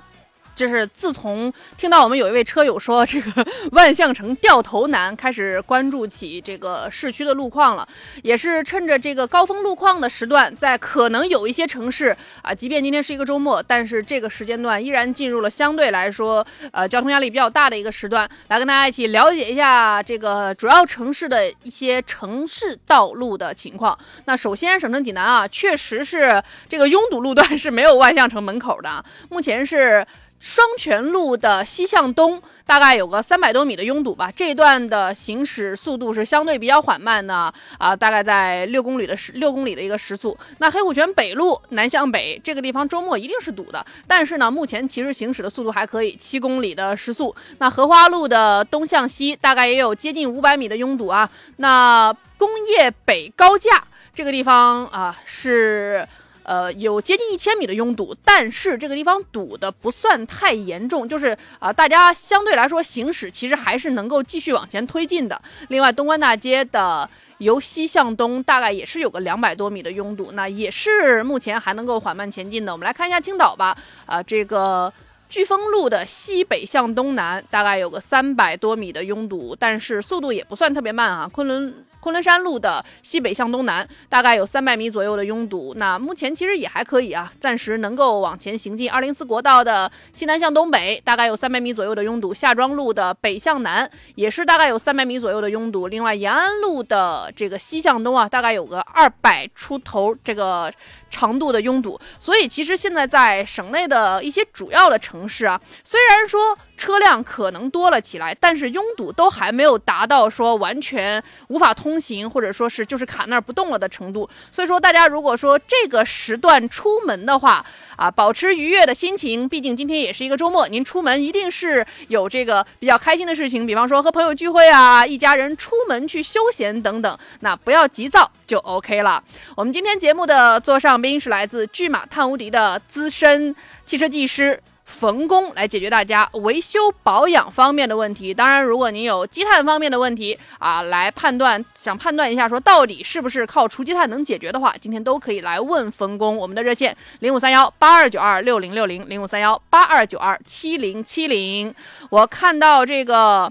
就是自从听到我们有一位车友说这个万象城掉头难，开始关注起这个市区的路况了，也是趁着这个高峰路况的时段，在可能有一些城市啊，即便今天是一个周末，但是这个时间段依然进入了相对来说呃交通压力比较大的一个时段，来跟大家一起了解一下这个主要城市的一些城市道路的情况。那首先省城济南啊，确实是这个拥堵路段是没有万象城门口的，目前是。双泉路的西向东大概有个三百多米的拥堵吧，这一段的行驶速度是相对比较缓慢的啊，大概在六公里的时六公里的一个时速。那黑虎泉北路南向北这个地方周末一定是堵的，但是呢，目前其实行驶的速度还可以，七公里的时速。那荷花路的东向西大概也有接近五百米的拥堵啊。那工业北高架这个地方啊是。呃，有接近一千米的拥堵，但是这个地方堵的不算太严重，就是啊，大家相对来说行驶其实还是能够继续往前推进的。另外，东关大街的由西向东大概也是有个两百多米的拥堵，那也是目前还能够缓慢前进的。我们来看一下青岛吧，啊，这个飓风路的西北向东南大概有个三百多米的拥堵，但是速度也不算特别慢啊。昆仑。昆仑山路的西北向东南，大概有三百米左右的拥堵。那目前其实也还可以啊，暂时能够往前行进。二零四国道的西南向东北，大概有三百米左右的拥堵。夏庄路的北向南也是大概有三百米左右的拥堵。另外，延安路的这个西向东啊，大概有个二百出头这个长度的拥堵。所以，其实现在在省内的一些主要的城市啊，虽然说。车辆可能多了起来，但是拥堵都还没有达到说完全无法通行，或者说是就是卡那儿不动了的程度。所以说，大家如果说这个时段出门的话，啊，保持愉悦的心情，毕竟今天也是一个周末，您出门一定是有这个比较开心的事情，比方说和朋友聚会啊，一家人出门去休闲等等，那不要急躁就 OK 了。我们今天节目的座上宾是来自巨马探无敌的资深汽车技师。冯工来解决大家维修保养方面的问题。当然，如果您有积碳方面的问题啊，来判断想判断一下说到底是不是靠除积碳能解决的话，今天都可以来问冯工。我们的热线零五三幺八二九二六零六零零五三幺八二九二七零七零。我看到这个，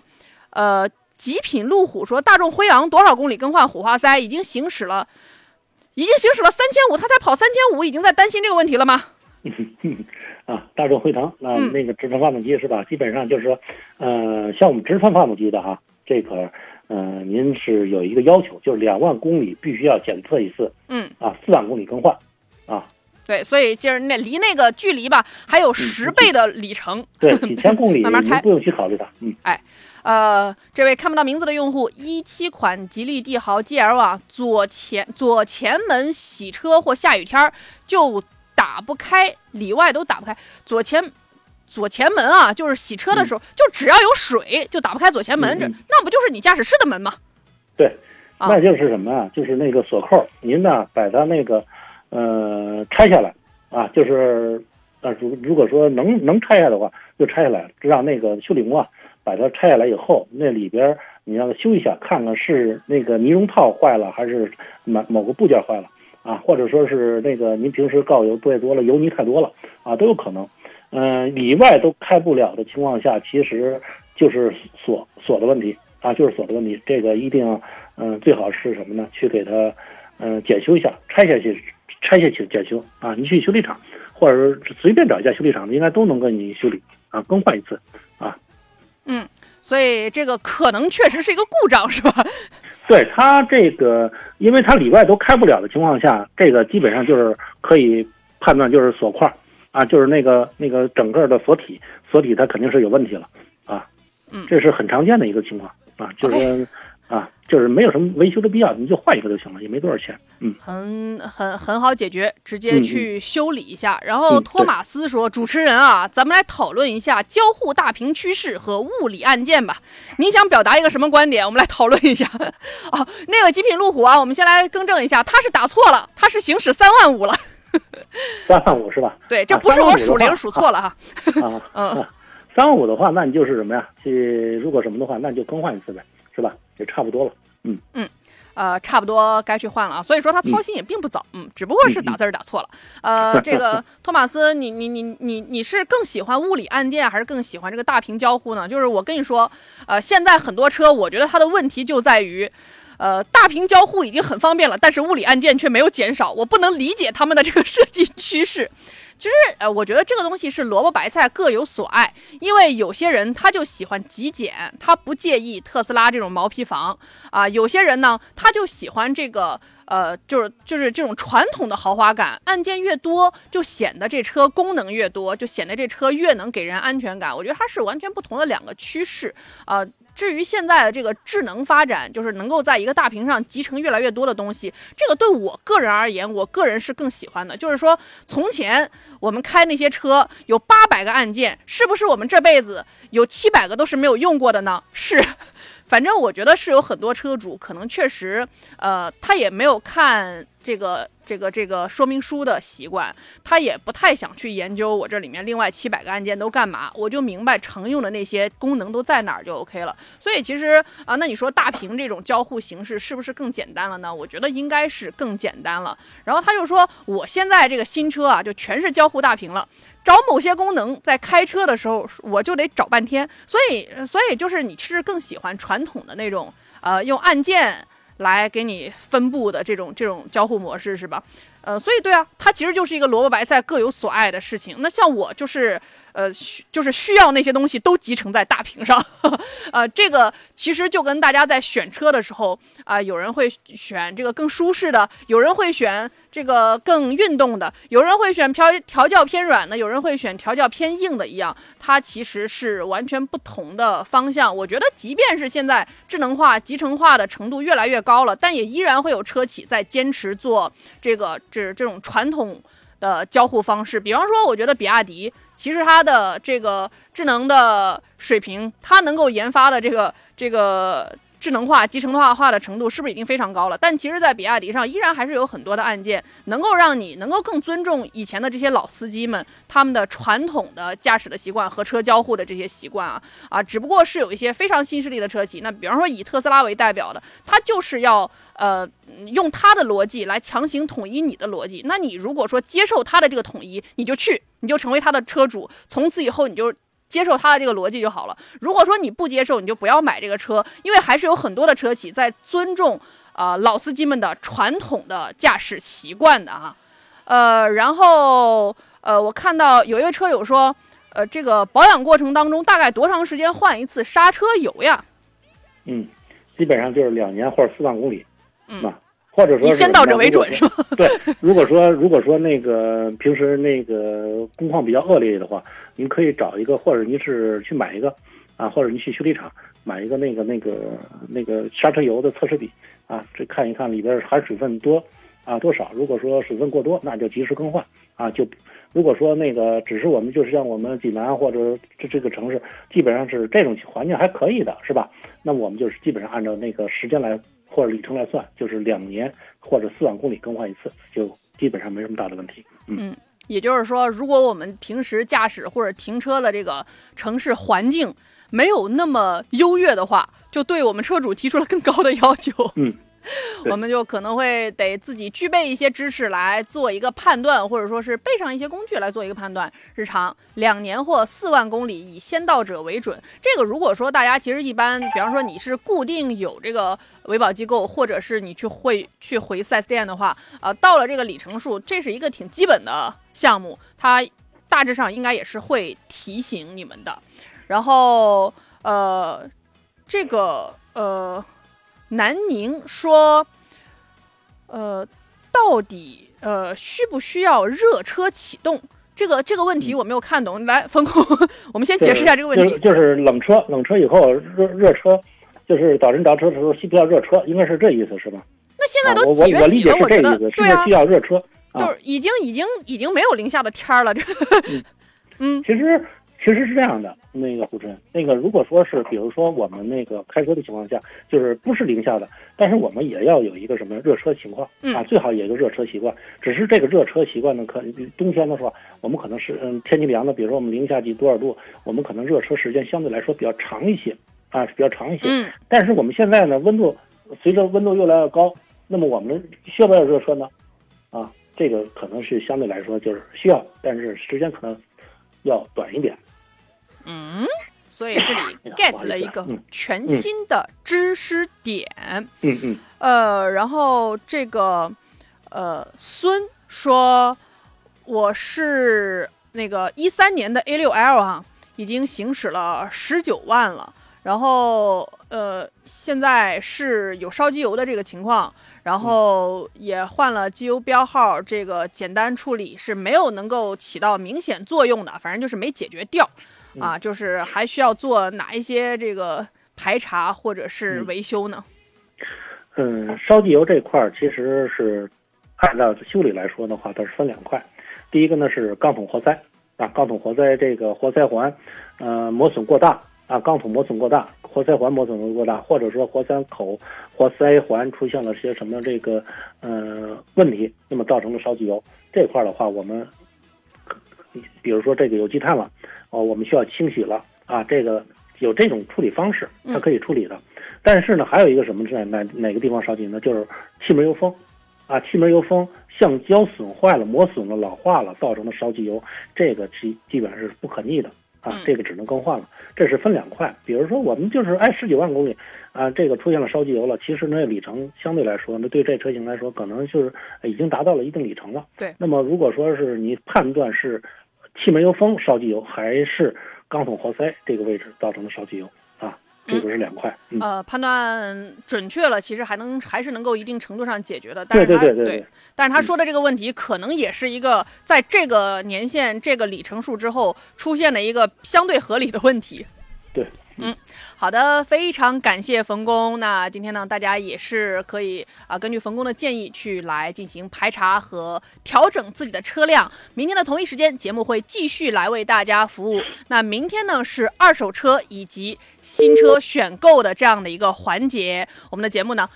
呃，极品路虎说大众辉昂多少公里更换火花塞？已经行驶了，已经行驶了三千五，他才跑三千五，已经在担心这个问题了吗？啊，大众辉腾，那那个直喷发动机是吧？基本上就是说，呃，像我们直喷发动机的哈，这个，呃，您是有一个要求，就是两万公里必须要检测一次，嗯，啊，四万公里更换，啊，对，所以就是那离那个距离吧，还有十倍的里程。对，几千公里，慢慢开，不用去考虑它。嗯，哎，呃，这位看不到名字的用户，一七款吉利帝豪 GL 啊，左前左前门洗车或下雨天就打不开，里外都打不开。左前左前门啊，就是洗车的时候，就只要有水就打不开左前门，这那不就是你驾驶室的门吗？对，那就是什么啊？就是那个锁扣，您呢把它那个。呃，拆下来啊，就是呃，如如果说能能拆下的话，就拆下来，让那个修理工啊把它拆下来以后，那里边你让他修一下，看看是那个尼龙套坏了，还是某某个部件坏了啊，或者说是那个您平时告油太多了，油泥太多了啊，都有可能。嗯，里外都开不了的情况下，其实就是锁锁的问题啊，就是锁的问题。这个一定嗯，最好是什么呢？去给它嗯检修一下，拆下去。拆下去检修啊！你去修理厂，或者是随便找一家修理厂，应该都能给你修理啊，更换一次啊。嗯，所以这个可能确实是一个故障，是吧？对它这个，因为它里外都开不了的情况下，这个基本上就是可以判断就是锁块啊，就是那个那个整个的锁体，锁体它肯定是有问题了啊。嗯，这是很常见的一个情况啊，就是说。啊，就是没有什么维修的必要，你就换一个就行了，也没多少钱。嗯，很很很好解决，直接去修理一下。然后托马斯说：“主持人啊，咱们来讨论一下交互大屏趋势和物理按键吧。您想表达一个什么观点？我们来讨论一下。哦，那个极品路虎啊，我们先来更正一下，他是打错了，他是行驶三万五了。三万五是吧？对，这不是我数零数错了哈。啊，嗯，三万五的话，那你就是什么呀？去如果什么的话，那你就更换一次呗，是吧？也差不多了，嗯嗯，呃，差不多该去换了啊。所以说他操心也并不早，嗯，只不过是打字儿打错了。呃，这个 托马斯，你你你你你是更喜欢物理按键还是更喜欢这个大屏交互呢？就是我跟你说，呃，现在很多车，我觉得它的问题就在于，呃，大屏交互已经很方便了，但是物理按键却没有减少，我不能理解他们的这个设计趋势。其实，呃，我觉得这个东西是萝卜白菜各有所爱，因为有些人他就喜欢极简，他不介意特斯拉这种毛坯房啊；有些人呢，他就喜欢这个，呃，就是就是这种传统的豪华感，按键越多，就显得这车功能越多，就显得这车越能给人安全感。我觉得它是完全不同的两个趋势啊。至于现在的这个智能发展，就是能够在一个大屏上集成越来越多的东西，这个对我个人而言，我个人是更喜欢的。就是说，从前我们开那些车有八百个按键，是不是我们这辈子有七百个都是没有用过的呢？是。反正我觉得是有很多车主可能确实，呃，他也没有看这个这个这个说明书的习惯，他也不太想去研究我这里面另外七百个按键都干嘛，我就明白常用的那些功能都在哪儿就 OK 了。所以其实啊，那你说大屏这种交互形式是不是更简单了呢？我觉得应该是更简单了。然后他就说，我现在这个新车啊，就全是交互大屏了。找某些功能，在开车的时候我就得找半天，所以，所以就是你其实更喜欢传统的那种，呃，用按键来给你分布的这种这种交互模式，是吧？呃，所以对啊，它其实就是一个萝卜白菜各有所爱的事情。那像我就是，呃，需就是需要那些东西都集成在大屏上，呃，这个其实就跟大家在选车的时候啊，有人会选这个更舒适的，有人会选这个更运动的，有人会选调调教偏软的，有人会选调教偏硬的一样，它其实是完全不同的方向。我觉得，即便是现在智能化、集成化的程度越来越高了，但也依然会有车企在坚持做这个。这这种传统的交互方式，比方说，我觉得比亚迪其实它的这个智能的水平，它能够研发的这个这个。智能化、集成化化的程度是不是已经非常高了？但其实，在比亚迪上依然还是有很多的按键，能够让你能够更尊重以前的这些老司机们他们的传统的驾驶的习惯和车交互的这些习惯啊啊！只不过是有一些非常新势力的车企，那比方说以特斯拉为代表的，它就是要呃用它的逻辑来强行统一你的逻辑。那你如果说接受它的这个统一，你就去，你就成为它的车主，从此以后你就。接受他的这个逻辑就好了。如果说你不接受，你就不要买这个车，因为还是有很多的车企在尊重啊老司机们的传统的驾驶习惯的哈。呃，然后呃，我看到有一位车友说，呃，这个保养过程当中大概多长时间换一次刹车油呀？嗯，基本上就是两年或者四万公里。嗯，或者说你先到这为准是吧？对，如果说如果说那个平时那个工况比较恶劣的话，您可以找一个，或者您是去买一个啊，或者您去修理厂买一个那个那个那个刹车油的测试笔啊，这看一看里边含水分多啊多少。如果说水分过多，那就及时更换啊。就如果说那个只是我们就是像我们济南或者这这个城市，基本上是这种环境还可以的，是吧？那我们就是基本上按照那个时间来或者里程来算，就是两年或者四万公里更换一次，就基本上没什么大的问题。嗯，也就是说，如果我们平时驾驶或者停车的这个城市环境没有那么优越的话，就对我们车主提出了更高的要求。嗯。我们就可能会得自己具备一些知识来做一个判断，或者说是备上一些工具来做一个判断。日常两年或四万公里，以先到者为准。这个如果说大家其实一般，比方说你是固定有这个维保机构，或者是你去会去回 4S 店的话，呃，到了这个里程数，这是一个挺基本的项目，它大致上应该也是会提醒你们的。然后呃，这个呃。南宁说：“呃，到底呃需不需要热车启动？这个这个问题我没有看懂。来，风控，我们先解释一下这个问题。就是冷车，冷车以后热热车，就是早晨着车的时候需不需要热车？应该是这意思是吧？那现在都几月几了？我觉得对啊，需要热车，就是已经已经已经没有零下的天儿了。这，嗯，其实。”其实是这样的，那个胡晨，那个如果说是，比如说我们那个开车的情况下，就是不是零下的，但是我们也要有一个什么热车情况啊，最好有一个热车习惯。只是这个热车习惯呢，可冬天的时候，我们可能是嗯天气凉的，比如说我们零下几多少度，我们可能热车时间相对来说比较长一些啊，比较长一些。嗯。但是我们现在呢，温度随着温度越来越高，那么我们需要不要热车呢？啊，这个可能是相对来说就是需要，但是时间可能要短一点。嗯，所以这里 get 了一个全新的知识点。嗯嗯。呃，然后这个呃孙说，我是那个一三年的 A 六 L 啊，已经行驶了十九万了。然后呃，现在是有烧机油的这个情况，然后也换了机油标号，这个简单处理是没有能够起到明显作用的，反正就是没解决掉。啊，就是还需要做哪一些这个排查或者是维修呢？嗯，烧机油这块儿其实是按照修理来说的话，它是分两块。第一个呢是钢筒活塞啊，钢筒活塞这个活塞环，呃，磨损过大啊，钢筒磨损过大，活塞环磨损过大，或者说活塞口、活塞环出现了些什么这个呃问题，那么造成了烧机油这块儿的话，我们比如说这个有积碳了。哦，我们需要清洗了啊！这个有这种处理方式，它可以处理的。但是呢，还有一个什么在哪哪个地方烧机呢？就是气门油封，啊，气门油封橡胶损坏了、磨损了、老化了，造成的烧机油，这个基基本上是不可逆的啊，这个只能更换了。这是分两块。比如说我们就是哎十几万公里啊，这个出现了烧机油了，其实那里程相对来说，那对这车型来说，可能就是已经达到了一定里程了。对。那么如果说是你判断是。气门油封烧机油还是钢筒活塞这个位置造成的烧机油啊？这个是两块。呃，判断准确了，其实还能还是能够一定程度上解决的。但是对对对对。但是他说的这个问题，可能也是一个在这个年限、这个里程数之后出现的一个相对合理的问题。对。嗯，好的，非常感谢冯工。那今天呢，大家也是可以啊，根据冯工的建议去来进行排查和调整自己的车辆。明天的同一时间，节目会继续来为大家服务。那明天呢，是二手车以及新车选购的这样的一个环节。我们的节目呢，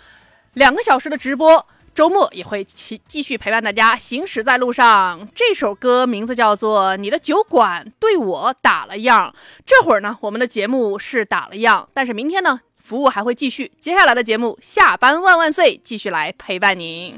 两个小时的直播。周末也会继继续陪伴大家行驶在路上。这首歌名字叫做《你的酒馆对我打了样》。这会儿呢，我们的节目是打了样，但是明天呢，服务还会继续。接下来的节目，下班万万岁，继续来陪伴您。